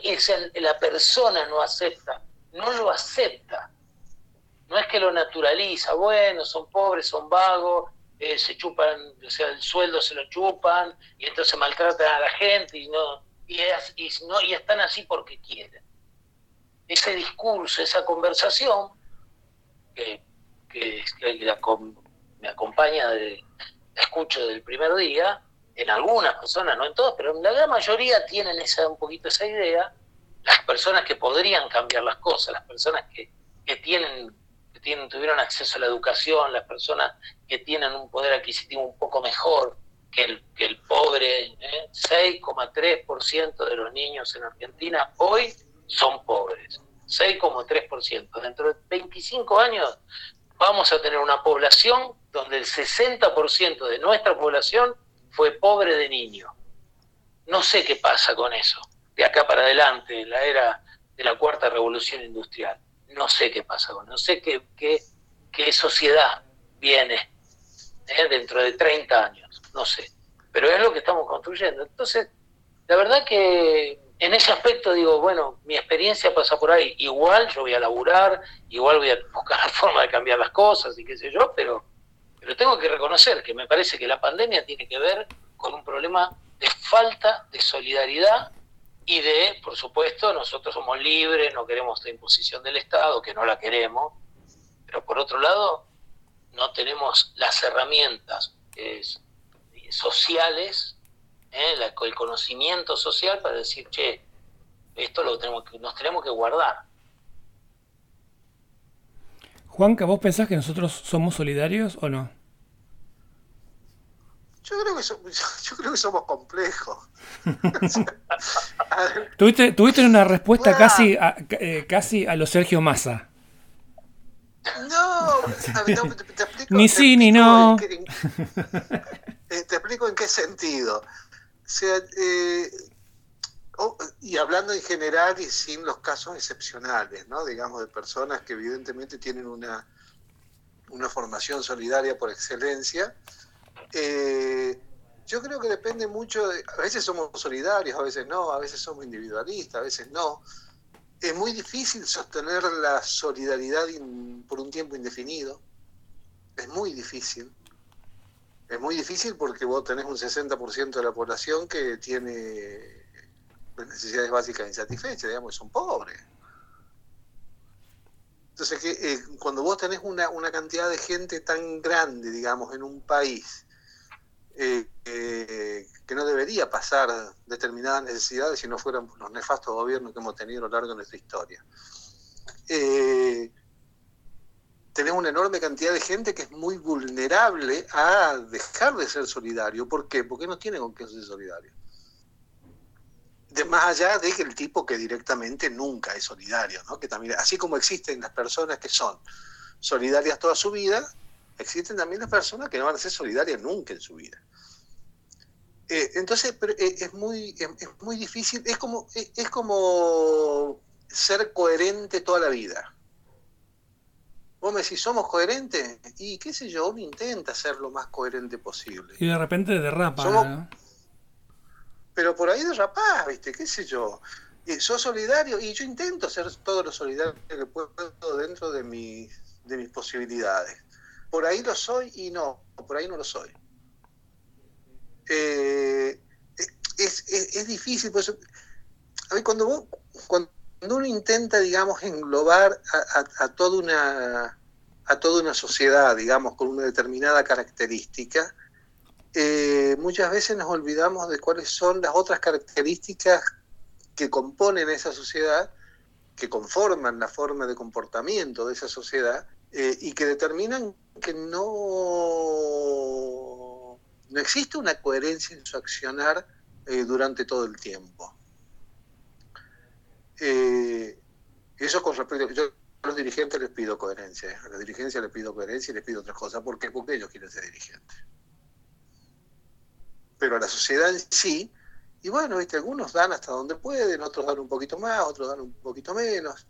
Speaker 3: Es la persona no acepta, no lo acepta no es que lo naturaliza, bueno, son pobres, son vagos, eh, se chupan, o sea, el sueldo se lo chupan y entonces maltratan a la gente y no y, no, y están así porque quieren. Ese discurso, esa conversación que, me acompaña, de, escucho del primer día, en algunas personas, no en todas, pero en la gran mayoría tienen esa, un poquito esa idea, las personas que podrían cambiar las cosas, las personas que, que tienen tuvieron acceso a la educación, las personas que tienen un poder adquisitivo un poco mejor que el, que el pobre, 6,3% ¿eh? de los niños en Argentina hoy son pobres, 6,3%. Dentro de 25 años vamos a tener una población donde el 60% de nuestra población fue pobre de niño. No sé qué pasa con eso, de acá para adelante, en la era de la cuarta revolución industrial no sé qué pasa no sé qué, qué, sociedad viene ¿eh? dentro de 30 años, no sé, pero es lo que estamos construyendo. Entonces, la verdad que en ese aspecto digo, bueno, mi experiencia pasa por ahí, igual yo voy a laburar, igual voy a buscar la forma de cambiar las cosas y qué sé yo, pero, pero tengo que reconocer que me parece que la pandemia tiene que ver con un problema de falta de solidaridad y de, por supuesto, nosotros somos libres, no queremos la imposición del Estado, que no la queremos, pero por otro lado, no tenemos las herramientas sociales, ¿eh? el conocimiento social para decir, che, esto lo tenemos que, nos tenemos que guardar.
Speaker 1: Juanca, ¿vos pensás que nosotros somos solidarios o no?
Speaker 2: Yo creo que, yo creo que somos complejos.
Speaker 1: ¿Tuviste, tuviste una respuesta casi, a, eh, casi a lo Sergio Massa.
Speaker 2: No, te, explico,
Speaker 1: ni sí ni no.
Speaker 2: Eh, te explico en qué sentido. O sea, eh, y hablando en general y sin los casos excepcionales, ¿no? Digamos, de personas que evidentemente tienen una, una formación solidaria por excelencia eh, yo creo que depende mucho, de, a veces somos solidarios, a veces no, a veces somos individualistas, a veces no. Es muy difícil sostener la solidaridad por un tiempo indefinido. Es muy difícil. Es muy difícil porque vos tenés un 60% de la población que tiene necesidades básicas insatisfechas, digamos, son pobres. Entonces, que, eh, cuando vos tenés una, una cantidad de gente tan grande, digamos, en un país, eh, que no debería pasar determinadas necesidades si no fueran los nefastos gobiernos que hemos tenido a lo largo de nuestra historia. Eh, tenemos una enorme cantidad de gente que es muy vulnerable a dejar de ser solidario. ¿Por qué? Porque no tiene con qué ser solidario. De más allá de que el tipo que directamente nunca es solidario, ¿no? que también, así como existen las personas que son solidarias toda su vida, existen también las personas que no van a ser solidarias nunca en su vida. Eh, entonces, eh, es, muy, es muy difícil, es como, es como ser coherente toda la vida. Vos me decís, ¿somos coherentes? Y qué sé yo, uno intenta ser lo más coherente posible.
Speaker 1: Y de repente derrapa.
Speaker 2: Pero por ahí derrapás, ¿viste? ¿Qué sé yo? Eh, sos solidario y yo intento ser todo lo solidario que puedo dentro de mis, de mis posibilidades. Por ahí lo soy y no, por ahí no lo soy. Eh, es, difícil, pues, cuando, cuando uno intenta, digamos, englobar a, toda una, a toda una sociedad, digamos, con una determinada característica, eh, muchas veces nos olvidamos de cuáles son las otras características que componen esa sociedad, que conforman la forma de comportamiento de esa sociedad eh, y que determinan que no no existe una coherencia en su accionar eh, durante todo el tiempo. Eh, eso con respecto, yo a los dirigentes les pido coherencia, a la dirigencia les pido coherencia y les pido otras cosas. ¿Por qué? Porque ellos quieren ser dirigentes. Pero a la sociedad en sí, y bueno, ¿viste? algunos dan hasta donde pueden, otros dan un poquito más, otros dan un poquito menos,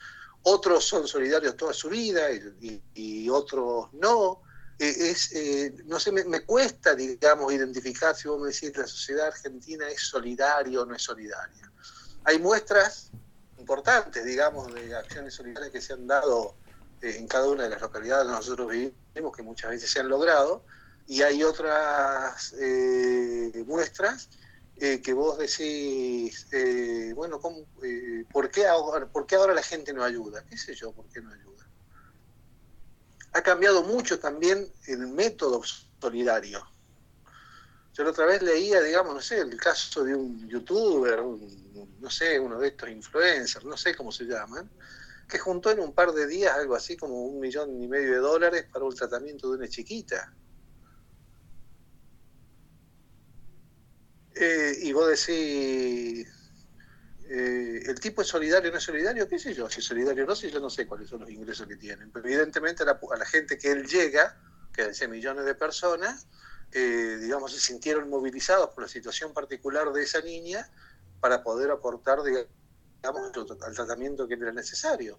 Speaker 2: otros son solidarios toda su vida y otros no. Eh, es, eh, no sé, me, cuesta, digamos, identificar si vos me decís la sociedad argentina es solidaria o no es solidaria. Hay muestras importantes, digamos, de acciones solidarias que se han dado eh, en cada una de las localidades donde nosotros vivimos, que muchas veces se han logrado, y hay otras muestras que vos decís, bueno, ¿por, qué ahora, ¿por qué ahora la gente no ayuda? ¿Qué sé yo? ¿Por qué no ayuda? ha cambiado mucho también el método solidario. Yo la otra vez leía, digamos, no sé, el caso de un youtuber, no sé, uno de estos influencers, no sé cómo se llaman, que juntó en un par de días algo así como un millón y medio de dólares para un tratamiento de una chiquita. Eh, y vos decís, eh, el tipo es solidario o no es solidario, qué sé yo, si es solidario o no, si yo no sé cuáles son los ingresos que tienen. Pero evidentemente a la, gente que él llega, que es millones de personas, eh, digamos, se sintieron movilizados por la situación particular de esa niña para poder aportar, digamos, al tratamiento que era necesario.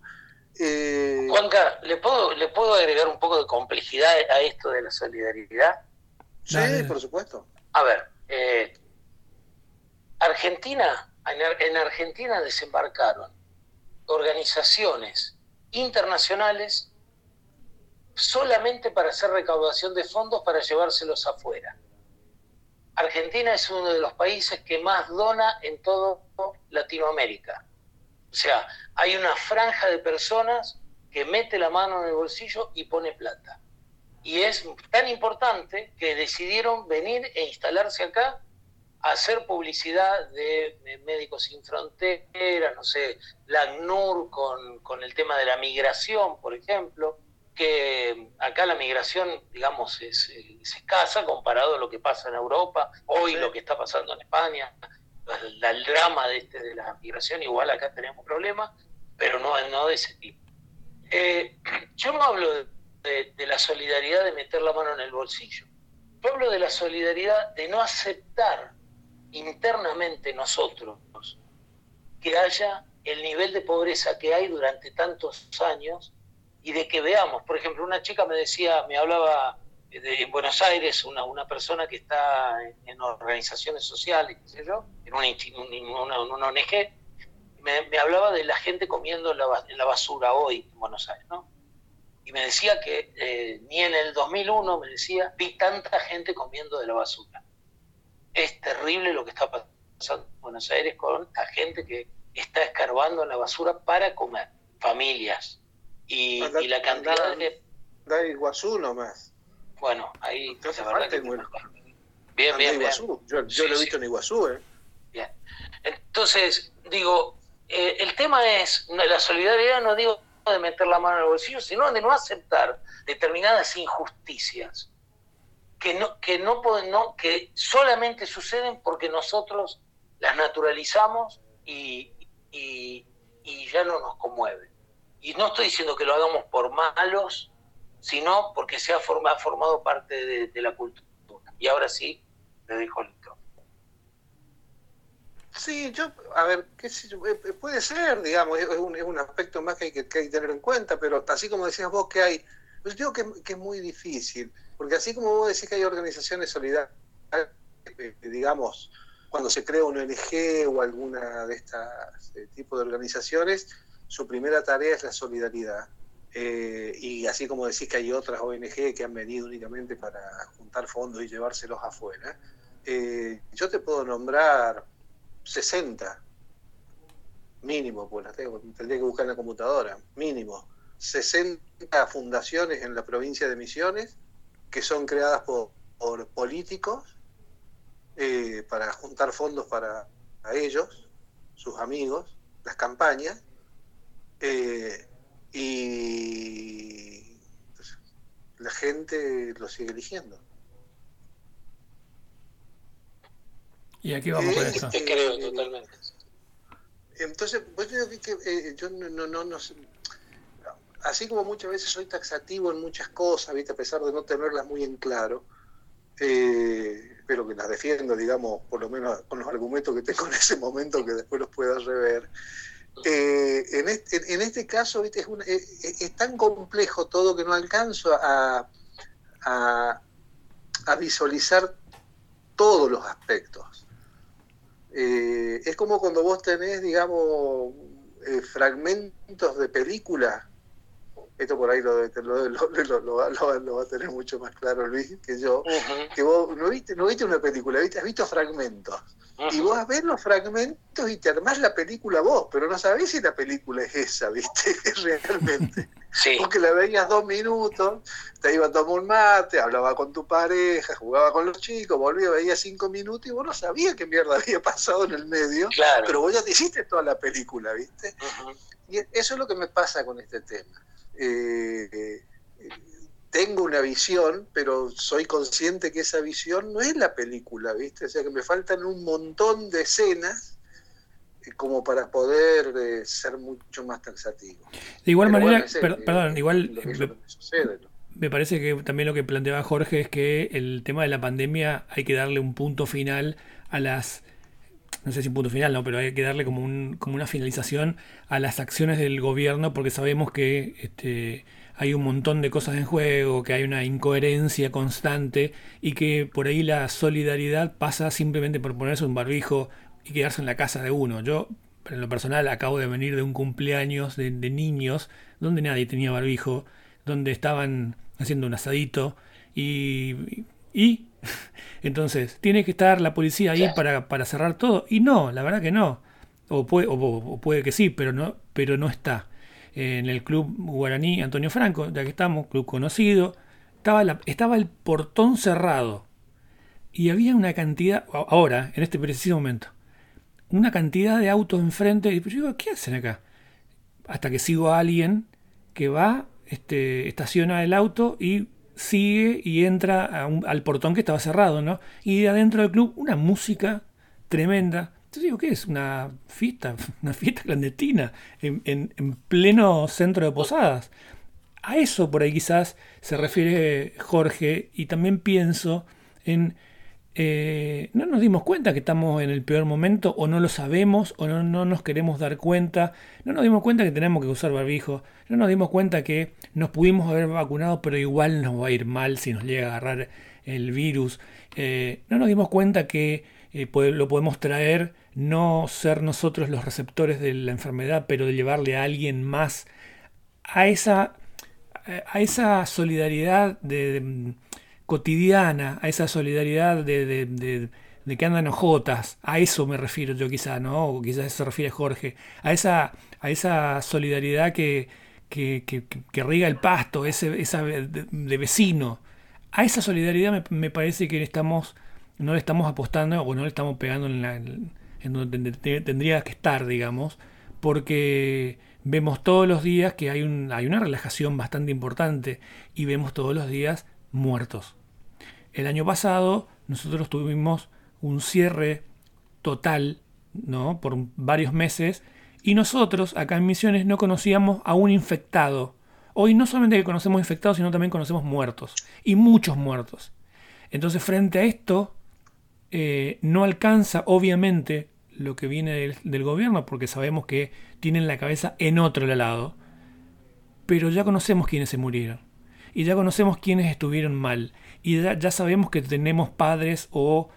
Speaker 3: Eh, Juanca, ¿le puedo, ¿le puedo agregar un poco de complejidad a esto de la solidaridad?
Speaker 2: Sí, por supuesto.
Speaker 3: A ver, Argentina en Argentina desembarcaron organizaciones internacionales solamente para hacer recaudación de fondos para llevárselos afuera. Argentina es uno de los países que más dona en todo Latinoamérica. O sea, hay una franja de personas que mete la mano en el bolsillo y pone plata. Y es tan importante que decidieron venir e instalarse acá hacer publicidad de, Médicos Sin Fronteras, no sé, la ACNUR con, con, el tema de la migración, por ejemplo, que acá la migración, digamos, es, escasa comparado a lo que pasa en Europa, hoy lo que está pasando en España, el, drama de, este, de la migración, igual acá tenemos problemas, pero no, no de ese tipo. Eh, yo no hablo de, de, la solidaridad de meter la mano en el bolsillo, yo hablo de la solidaridad de no aceptar internamente nosotros que haya el nivel de pobreza que hay durante tantos años y de que veamos, por ejemplo, una chica me decía, me hablaba de en Buenos Aires, una, una persona que está en, organizaciones sociales, en una, ONG, me, hablaba de la gente comiendo en la, basura hoy en Buenos Aires, ¿no? Y me decía que eh, ni en el 2001, me decía, vi tanta gente comiendo de la basura. Es terrible lo que está pasando en Buenos Aires con la gente que está escarbando en la basura para comer, familias, y, la cantidad de...
Speaker 2: Da Iguazú nomás.
Speaker 3: Bueno, ahí
Speaker 2: que bueno. Bien, bien, bien. Yo, yo lo he visto en Iguazú, ¿eh?
Speaker 3: Bien. Entonces, digo, eh, el tema es, la solidaridad no digo de meter la mano en el bolsillo, sino de no aceptar determinadas injusticias que no, que no, no que solamente suceden porque nosotros las naturalizamos y, y, ya no nos conmueven. Y no estoy diciendo que lo hagamos por malos, sino porque se ha, formado parte de, la cultura. Y ahora sí, le dejo el.
Speaker 2: Sí, yo, a ver, qué eh, eh, puede ser, digamos, es un, es un aspecto más que hay que, tener en cuenta, pero así como decías vos que hay, pues digo que, que, es muy difícil, porque así como vos decís que hay organizaciones solidarias, eh, digamos, cuando se crea una ONG o alguna de estas tipo de organizaciones, su primera tarea es la solidaridad. Eh, y así como decís que hay otras ONG que han venido únicamente para juntar fondos y llevárselos afuera, eh, yo te puedo nombrar 60, mínimo, pues las tengo, tendría que buscar en la computadora, mínimo, 60 fundaciones en la provincia de Misiones que son creadas por, políticos eh, para juntar fondos para ellos, sus amigos, las campañas, eh, y la gente lo sigue eligiendo.
Speaker 1: ¿Y aquí vamos con esto?
Speaker 3: Te creo totalmente.
Speaker 2: Entonces, pues yo, que, eh, yo no, no, no, así como muchas veces soy taxativo en muchas cosas, ¿viste? a pesar de no tenerlas muy en claro, eh, pero que las defiendo, digamos, por lo menos con los argumentos que tengo en ese momento, que después los pueda rever. Eh, en, este, caso ¿viste? Es, eh, es, tan complejo todo que no alcanzo a, a, visualizar todos los aspectos. es como cuando vos tenés, digamos, fragmentos de película esto por ahí lo, lo, va a tener mucho más claro Luis que yo, que vos no viste, no viste una película, ¿viste? has visto fragmentos. Y vos ves los fragmentos y te armás la película vos, pero no sabés si la película es esa, ¿viste? Realmente. Sí. Porque la veías dos minutos, te iba a tomar un mate, hablaba con tu pareja, jugaba con los chicos, volvía, veía cinco minutos y vos no sabías qué mierda había pasado en el medio, pero vos ya te hiciste toda la película, ¿viste? Y eso es lo que me pasa con este tema. Eh, tengo una visión, pero soy consciente que esa visión no es la película, ¿viste? O sea que me faltan un montón de escenas eh, como para poder eh, ser mucho más taxativo.
Speaker 1: De igual manera, perdón, igual me, parece que también lo que planteaba Jorge es que el tema de la pandemia hay que darle un punto final a las no sé si un punto final, no, pero hay que darle como, un, como una finalización a las acciones del gobierno porque sabemos que este, hay un montón de cosas en juego, que hay una incoherencia constante y que por ahí la solidaridad pasa simplemente por ponerse un barbijo y quedarse en la casa de uno. Yo, en lo personal, acabo de venir de un cumpleaños de, niños donde nadie tenía barbijo, donde estaban haciendo un asadito y entonces, ¿tiene que estar la policía ahí para, para, cerrar todo? Y no, la verdad que no. O puede, o, puede que sí, pero no, pero no está. En el club guaraní Antonio Franco, ya que estamos, club conocido, estaba, la, estaba el portón cerrado. Y había una cantidad, ahora, en este preciso momento, una cantidad de autos enfrente. Y yo digo, ¿qué hacen acá? Hasta que sigo a alguien que va este, estaciona el auto y sigue y entra al portón que estaba cerrado, ¿no? Y adentro del club una música tremenda. Yo digo, ¿qué es? Una fiesta, una fiesta clandestina en, en pleno centro de posadas. A eso por ahí quizás se refiere Jorge y también pienso en eh, no nos dimos cuenta que estamos en el peor momento o no lo sabemos o no, no, nos queremos dar cuenta, no nos dimos cuenta que tenemos que usar barbijo, no nos dimos cuenta que nos pudimos haber vacunado pero igual nos va a ir mal si nos llega a agarrar el virus, eh, no nos dimos cuenta que eh, lo podemos traer, no ser nosotros los receptores de la enfermedad, pero de llevarle a alguien más a esa, a esa solidaridad de cotidiana, a esa solidaridad de, de, de, que andan ojotas, a eso me refiero yo quizá, ¿no? O quizás se refiere Jorge, a esa, a esa solidaridad que, que, que, riga el pasto, ese, esa de, vecino. A esa solidaridad me, parece que estamos, no le estamos apostando o no le estamos pegando en, la, en donde tendría que estar, digamos, porque vemos todos los días que hay, un, hay una relajación bastante importante y vemos todos los días muertos. El año pasado nosotros tuvimos un cierre total, ¿no? Por varios meses y nosotros acá en Misiones no conocíamos a un infectado. Hoy no solamente que conocemos infectados, sino también conocemos muertos y muchos muertos. Entonces frente a esto eh, no alcanza obviamente lo que viene del, del, gobierno porque sabemos que tienen la cabeza en otro lado. Pero ya conocemos quiénes se murieron y ya conocemos quiénes estuvieron mal y ya, sabemos que tenemos padres o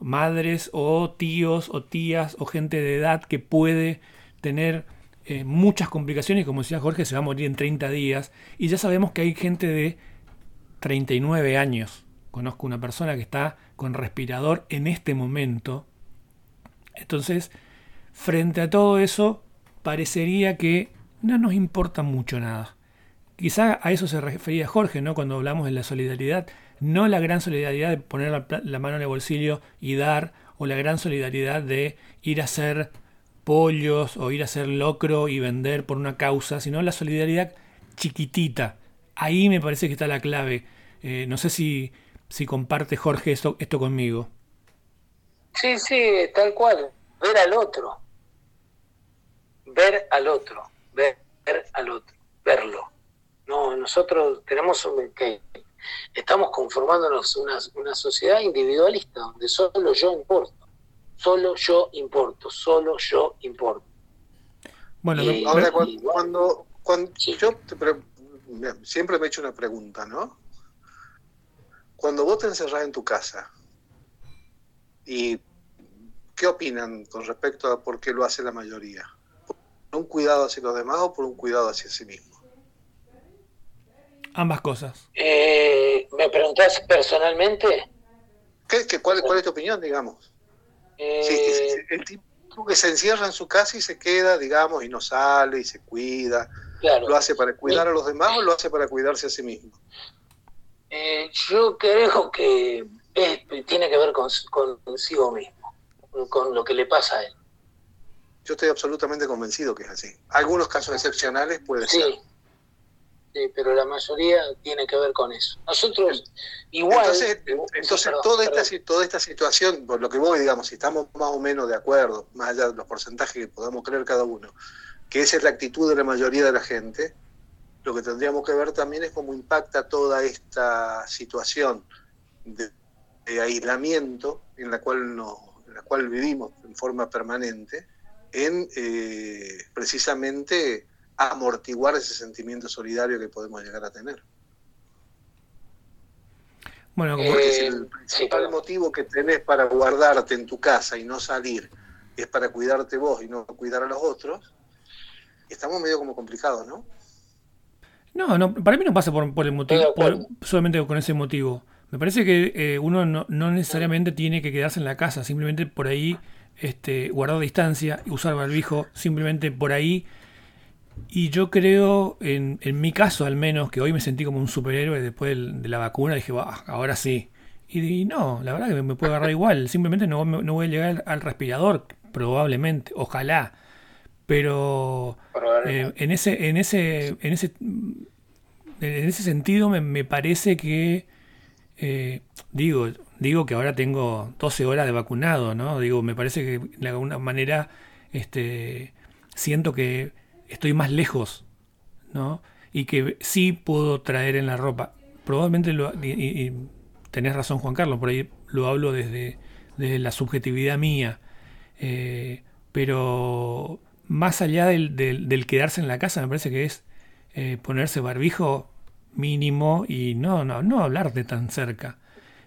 Speaker 1: madres o tíos o tías o gente de edad que puede tener eh, muchas complicaciones, como decía Jorge, se va a morir en 30 días, y ya sabemos que hay gente de 39 años. Conozco una persona que está con respirador en este momento. Entonces, frente a todo eso, parecería que no nos importa mucho nada. Quizá a eso se refería Jorge, ¿no? Cuando hablamos de la solidaridad no la gran solidaridad de poner la, mano en el bolsillo y dar, o la gran solidaridad de ir a hacer pollos o ir a hacer locro y vender por una causa, sino la solidaridad chiquitita. Ahí me parece que está la clave. Eh, no sé si, si comparte Jorge esto, esto conmigo.
Speaker 3: Sí, sí, tal cual. Ver al otro. Ver al otro. Ver, ver al otro. Verlo. No, nosotros tenemos que Estamos conformándonos una, una sociedad individualista, donde solo yo importo, solo yo importo, solo yo importo.
Speaker 2: Bueno, ahora cuando, cuando, yo siempre me he hecho una pregunta, ¿no? Cuando vos te encerrás en tu casa, ¿y qué opinan con respecto a por qué lo hace la mayoría? ¿Por un cuidado hacia los demás o por un cuidado hacia sí mismo?
Speaker 1: Ambas cosas.
Speaker 3: Eh, ¿Me preguntás personalmente?
Speaker 2: ¿Qué, cuál, es tu opinión, digamos? Eh, el tipo que se encierra en su casa y se queda, digamos, y no sale y se cuida, ¿lo hace para cuidar a los demás o lo hace para cuidarse a sí mismo?
Speaker 3: Eh, yo creo que tiene que ver con, consigo mismo, con lo que le pasa a él.
Speaker 2: Yo estoy absolutamente convencido que es así. Algunos casos excepcionales puede
Speaker 3: sí.
Speaker 2: ser
Speaker 3: pero la mayoría tiene que ver con eso. Nosotros igual...
Speaker 2: Entonces, entonces toda, Esta, toda esta situación, por lo que voy, digamos, si estamos más o menos de acuerdo, más allá de los porcentajes que podamos creer cada uno, que esa es la actitud de la mayoría de la gente, lo que tendríamos que ver también es cómo impacta toda esta situación de, aislamiento en la cual no, en la cual vivimos en forma permanente, en eh, precisamente amortiguar ese sentimiento solidario que podemos llegar a tener. Bueno, como Porque si el principal motivo que tenés para guardarte en tu casa y no salir es para cuidarte vos y no cuidar a los otros, estamos medio como complicados, ¿no?
Speaker 1: No, no, para mí no pasa por, el motivo, solamente con ese motivo. Me parece que eh, uno no, necesariamente tiene que quedarse en la casa, simplemente por ahí este, guardar distancia, usar barbijo, simplemente por ahí y yo creo, en, en, mi caso al menos, que hoy me sentí como un superhéroe después de, la vacuna, dije, ahora sí. Y, no, la verdad que me, puede agarrar igual, simplemente no, no voy a llegar al respirador, probablemente, ojalá. Pero eh, en ese, en ese, en ese en ese sentido me, parece que, eh, digo, digo que ahora tengo 12 horas de vacunado, ¿no? Digo, me parece que de alguna manera este, siento que estoy más lejos, ¿no? Y que sí puedo traer en la ropa. Probablemente lo, y, tenés razón Juan Carlos, por ahí lo hablo desde, la subjetividad mía. Eh, pero más allá del, del, quedarse en la casa, me parece que es eh, ponerse barbijo mínimo y no, no, no hablar de tan cerca.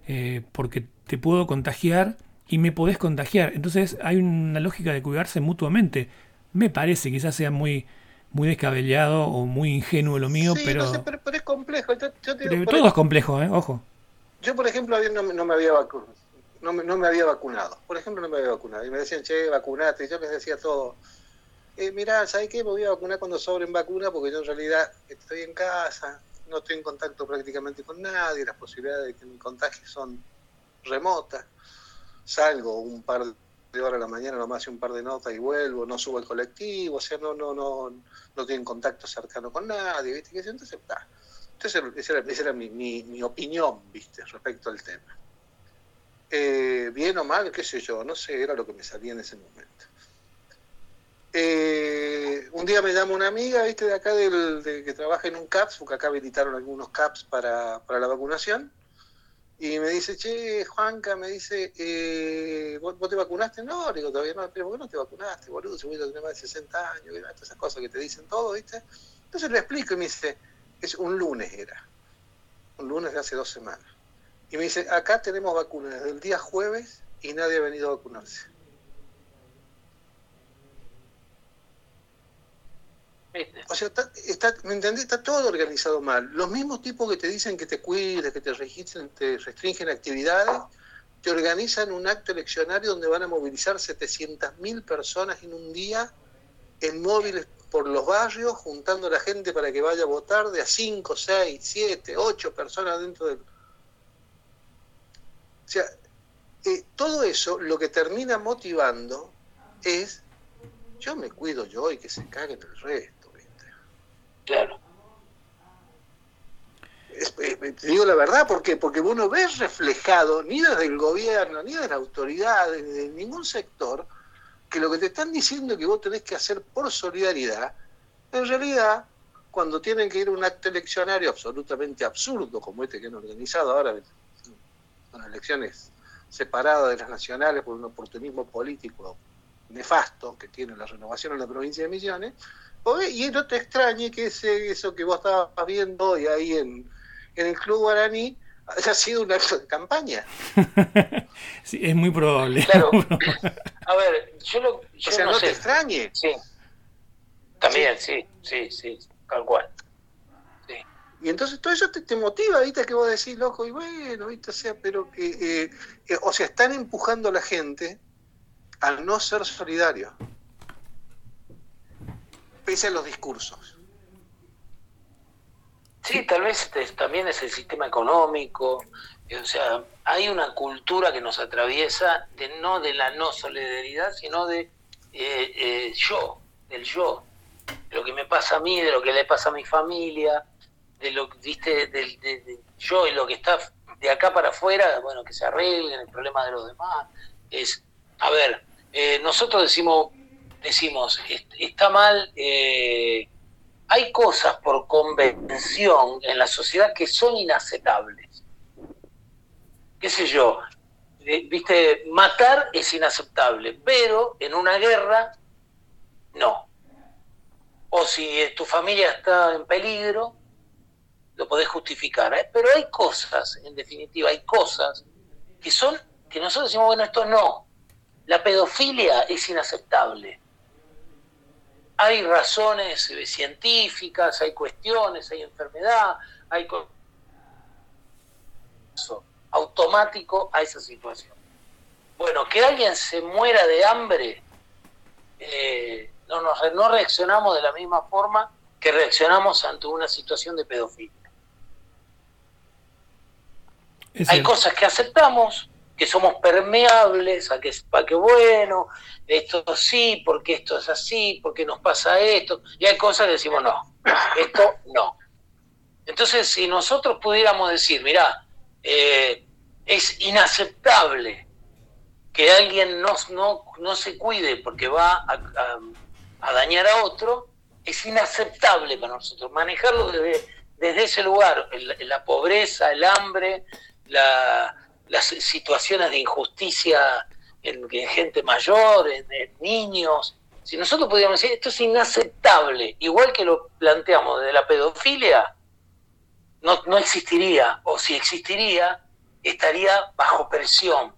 Speaker 1: Eh, porque te puedo contagiar y me podés contagiar. Entonces hay una lógica de cuidarse mutuamente. Me parece, quizás sea muy, muy descabellado o muy ingenuo lo mío, pero...
Speaker 2: pero, es complejo.
Speaker 1: todo es complejo, ¿eh? ojo.
Speaker 2: Yo, por ejemplo, no, no me había vacunado. No me, no me, había vacunado. Por ejemplo, no me había vacunado. Y me decían, che, vacunate. Y yo les decía todo. Eh, mirá, ¿sabes qué? Me voy a vacunar cuando sobren vacunas porque yo en realidad estoy en casa, no estoy en contacto prácticamente con nadie, las posibilidades de que me contagie son remotas. Salgo un par de horas a la mañana, nomás hace un par de notas y vuelvo, no subo al colectivo, o sea, no, no, no, no estoy en contacto cercano con nadie, ¿viste? Entonces, Entonces, esa era, esa era mi, mi, opinión, ¿viste? Respecto al tema. Eh, bien o mal, qué sé yo, no sé, era lo que me salía en ese momento. Eh, un día me llama una amiga, viste, de acá del, de, que trabaja en un CAPS, porque acá habilitaron algunos CAPS para, para la vacunación, y me dice, che, Juanca, me dice, eh, ¿vos, te vacunaste? No, digo, todavía no, pero ¿por qué no te vacunaste, boludo? Si voy a tener más de 60 años, todas esas cosas que te dicen todo, ¿viste? Entonces le explico y me dice, es un lunes era, un lunes de hace dos semanas. Y me dice, acá tenemos vacunas desde el día jueves y nadie ha venido a vacunarse. O sea, está, ¿me entendés? Está todo organizado mal. Los mismos tipos que te dicen que te cuides, que te registren, te restringen actividades, te organizan un acto eleccionario donde van a movilizar 700.000 personas en un día en móviles por los barrios, juntando a la gente para que vaya a votar de a 5, 6, 7, 8 personas dentro del... O sea, eh, todo eso lo que termina motivando es yo me cuido yo y que se caguen el resto.
Speaker 3: Claro.
Speaker 2: te digo la verdad, ¿por qué? Porque vos no ves reflejado, ni desde el gobierno, ni de la autoridad, de ningún sector, que lo que te están diciendo que vos tenés que hacer por solidaridad, en realidad, cuando tienen que ir a un acto eleccionario absolutamente absurdo, como este que han organizado ahora, con elecciones separadas de las nacionales por un oportunismo político nefasto que tiene la renovación en la provincia de Misiones, y no te extrañe que ese, eso que vos estabas viendo hoy ahí en, el Club Guaraní haya sido un acto de campaña.
Speaker 1: sí, es muy probable.
Speaker 3: Claro. A ver, yo lo.
Speaker 2: o sea, no, te extrañe.
Speaker 3: Sí. También, sí, sí, sí, tal cual. Sí.
Speaker 2: Y entonces todo eso te, motiva, ¿viste? Que vos decís, loco, y bueno, ¿viste? O sea, pero que. Eh, eh, o sea, están empujando a la gente al no ser solidario pese a los discursos.
Speaker 3: Sí, tal vez también es el sistema económico, eh, o sea, hay una cultura que nos atraviesa de no de la no solidaridad, sino de eh, eh, yo, del yo, de lo que me pasa a mí, de lo que le pasa a mi familia, de lo que viste, del yo y lo que está de acá para afuera, bueno, que se arreglen el problema de los demás. Es, a ver, nosotros decimos decimos, está mal, eh, hay cosas por convención en la sociedad que son inaceptables. ¿Qué sé yo? Eh, Viste, matar es inaceptable, pero en una guerra, no. O si tu familia está en peligro, lo podés justificar. ¿eh? Pero hay cosas, en definitiva, hay cosas que son, que nosotros decimos, bueno, esto no. La pedofilia es inaceptable hay razones eh, científicas, hay cuestiones, hay enfermedad, hay automático a esa situación. Bueno, que alguien se muera de hambre, eh, no, no reaccionamos de la misma forma que reaccionamos ante una situación de pedofilia. Hay cosas que aceptamos, que somos permeables a que, para que bueno, esto sí, porque esto es así, porque nos pasa esto, y hay cosas que decimos no, esto no. Entonces, si nosotros pudiéramos decir, mirá, eh, es inaceptable que alguien no, no, no se cuide porque va a, dañar a otro, es inaceptable para nosotros. Manejarlo desde, desde ese lugar, la pobreza, el hambre, las situaciones de injusticia en, gente mayor, en, niños. Si nosotros pudiéramos decir, esto es inaceptable, igual que lo planteamos desde la pedofilia, no, no existiría, o si existiría, estaría bajo presión.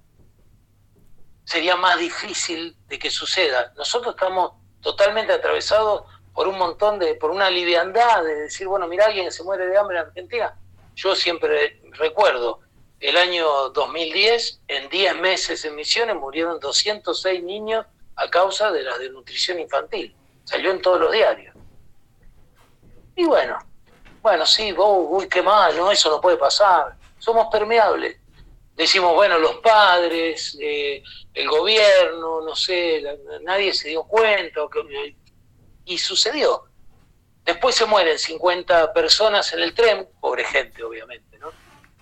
Speaker 3: Sería más difícil de que suceda. Nosotros estamos totalmente atravesados por un montón de, por una liviandad de decir, bueno, mira, alguien se muere de hambre en Argentina. Yo siempre recuerdo, el año 2010, en 10 meses en Misiones, murieron 206 niños a causa de la desnutrición infantil. Salió en todos los diarios. Y bueno, bueno, sí, vos, uy, qué mal, no, eso no puede pasar. Somos permeables. Decimos, bueno, los padres, eh, el gobierno, no sé, nadie se dio cuenta. y sucedió. Después se mueren 50 personas en el tren, pobre gente, obviamente, ¿no?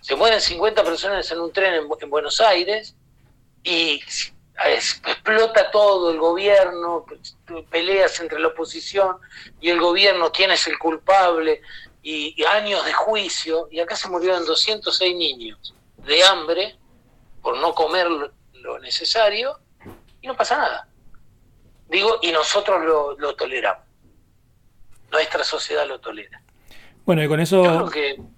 Speaker 3: Se mueren 50 personas en un tren en, Buenos Aires y explota todo el gobierno, peleas entre la oposición y el gobierno, quién es el culpable, y, años de juicio, y acá se murieron 206 niños de hambre por no comer lo necesario, y no pasa nada. Digo, y nosotros lo, toleramos. Nuestra sociedad lo tolera.
Speaker 1: Bueno, y con eso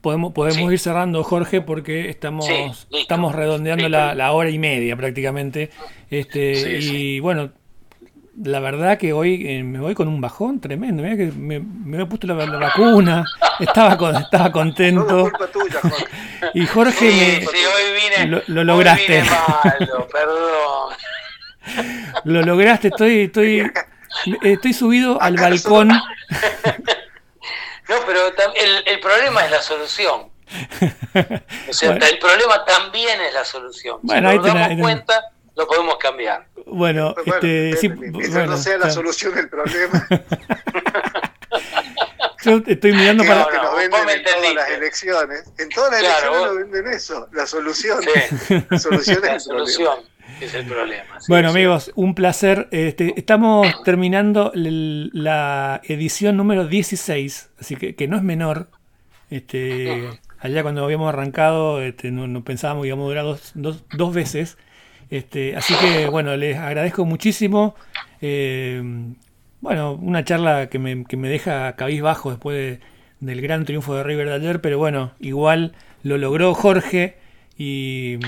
Speaker 1: podemos, podemos ir cerrando, Jorge, porque estamos, estamos redondeando la, la, hora y media prácticamente. Este, y bueno, la verdad que hoy eh, me voy con un bajón tremendo. Mira que me, me he puesto la, vacuna, estaba, con, estaba contento. Y Jorge me, lo, lograste.
Speaker 3: perdón.
Speaker 1: lo lograste, estoy, estoy, estoy subido al balcón.
Speaker 3: No, pero el, el problema es la solución. O sea, el problema también es la solución. Bueno, si nos damos cuenta lo podemos cambiar.
Speaker 1: Bueno, este, sí,
Speaker 2: no sea la solución el problema.
Speaker 1: Yo estoy mirando para.
Speaker 2: que nos venden en todas las elecciones. En todas las elecciones nos venden eso. La solución. La solución es la el solución. Problema.
Speaker 3: Es el problema.
Speaker 1: bueno, amigos, un placer. Este, estamos terminando la edición número 16, así que, que no es menor. Este, allá cuando habíamos arrancado, este, no, pensábamos que íbamos a durar dos, dos, dos veces. Este, así que bueno, les agradezco muchísimo. Eh, bueno, una charla que me, que me deja cabizbajo después del gran triunfo de River de ayer, pero bueno, igual lo logró Jorge y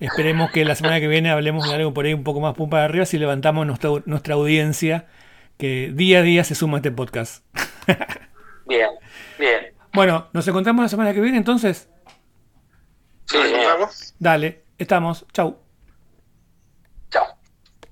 Speaker 1: esperemos que la semana que viene hablemos de algo por ahí un poco más pumpa de arriba si levantamos nuestra, nuestra audiencia que día a día se suma a este podcast.
Speaker 3: bien, bien.
Speaker 1: Bueno, nos encontramos la semana que viene entonces.
Speaker 3: Sí,
Speaker 2: ¿Nos
Speaker 1: Dale, estamos. Chau.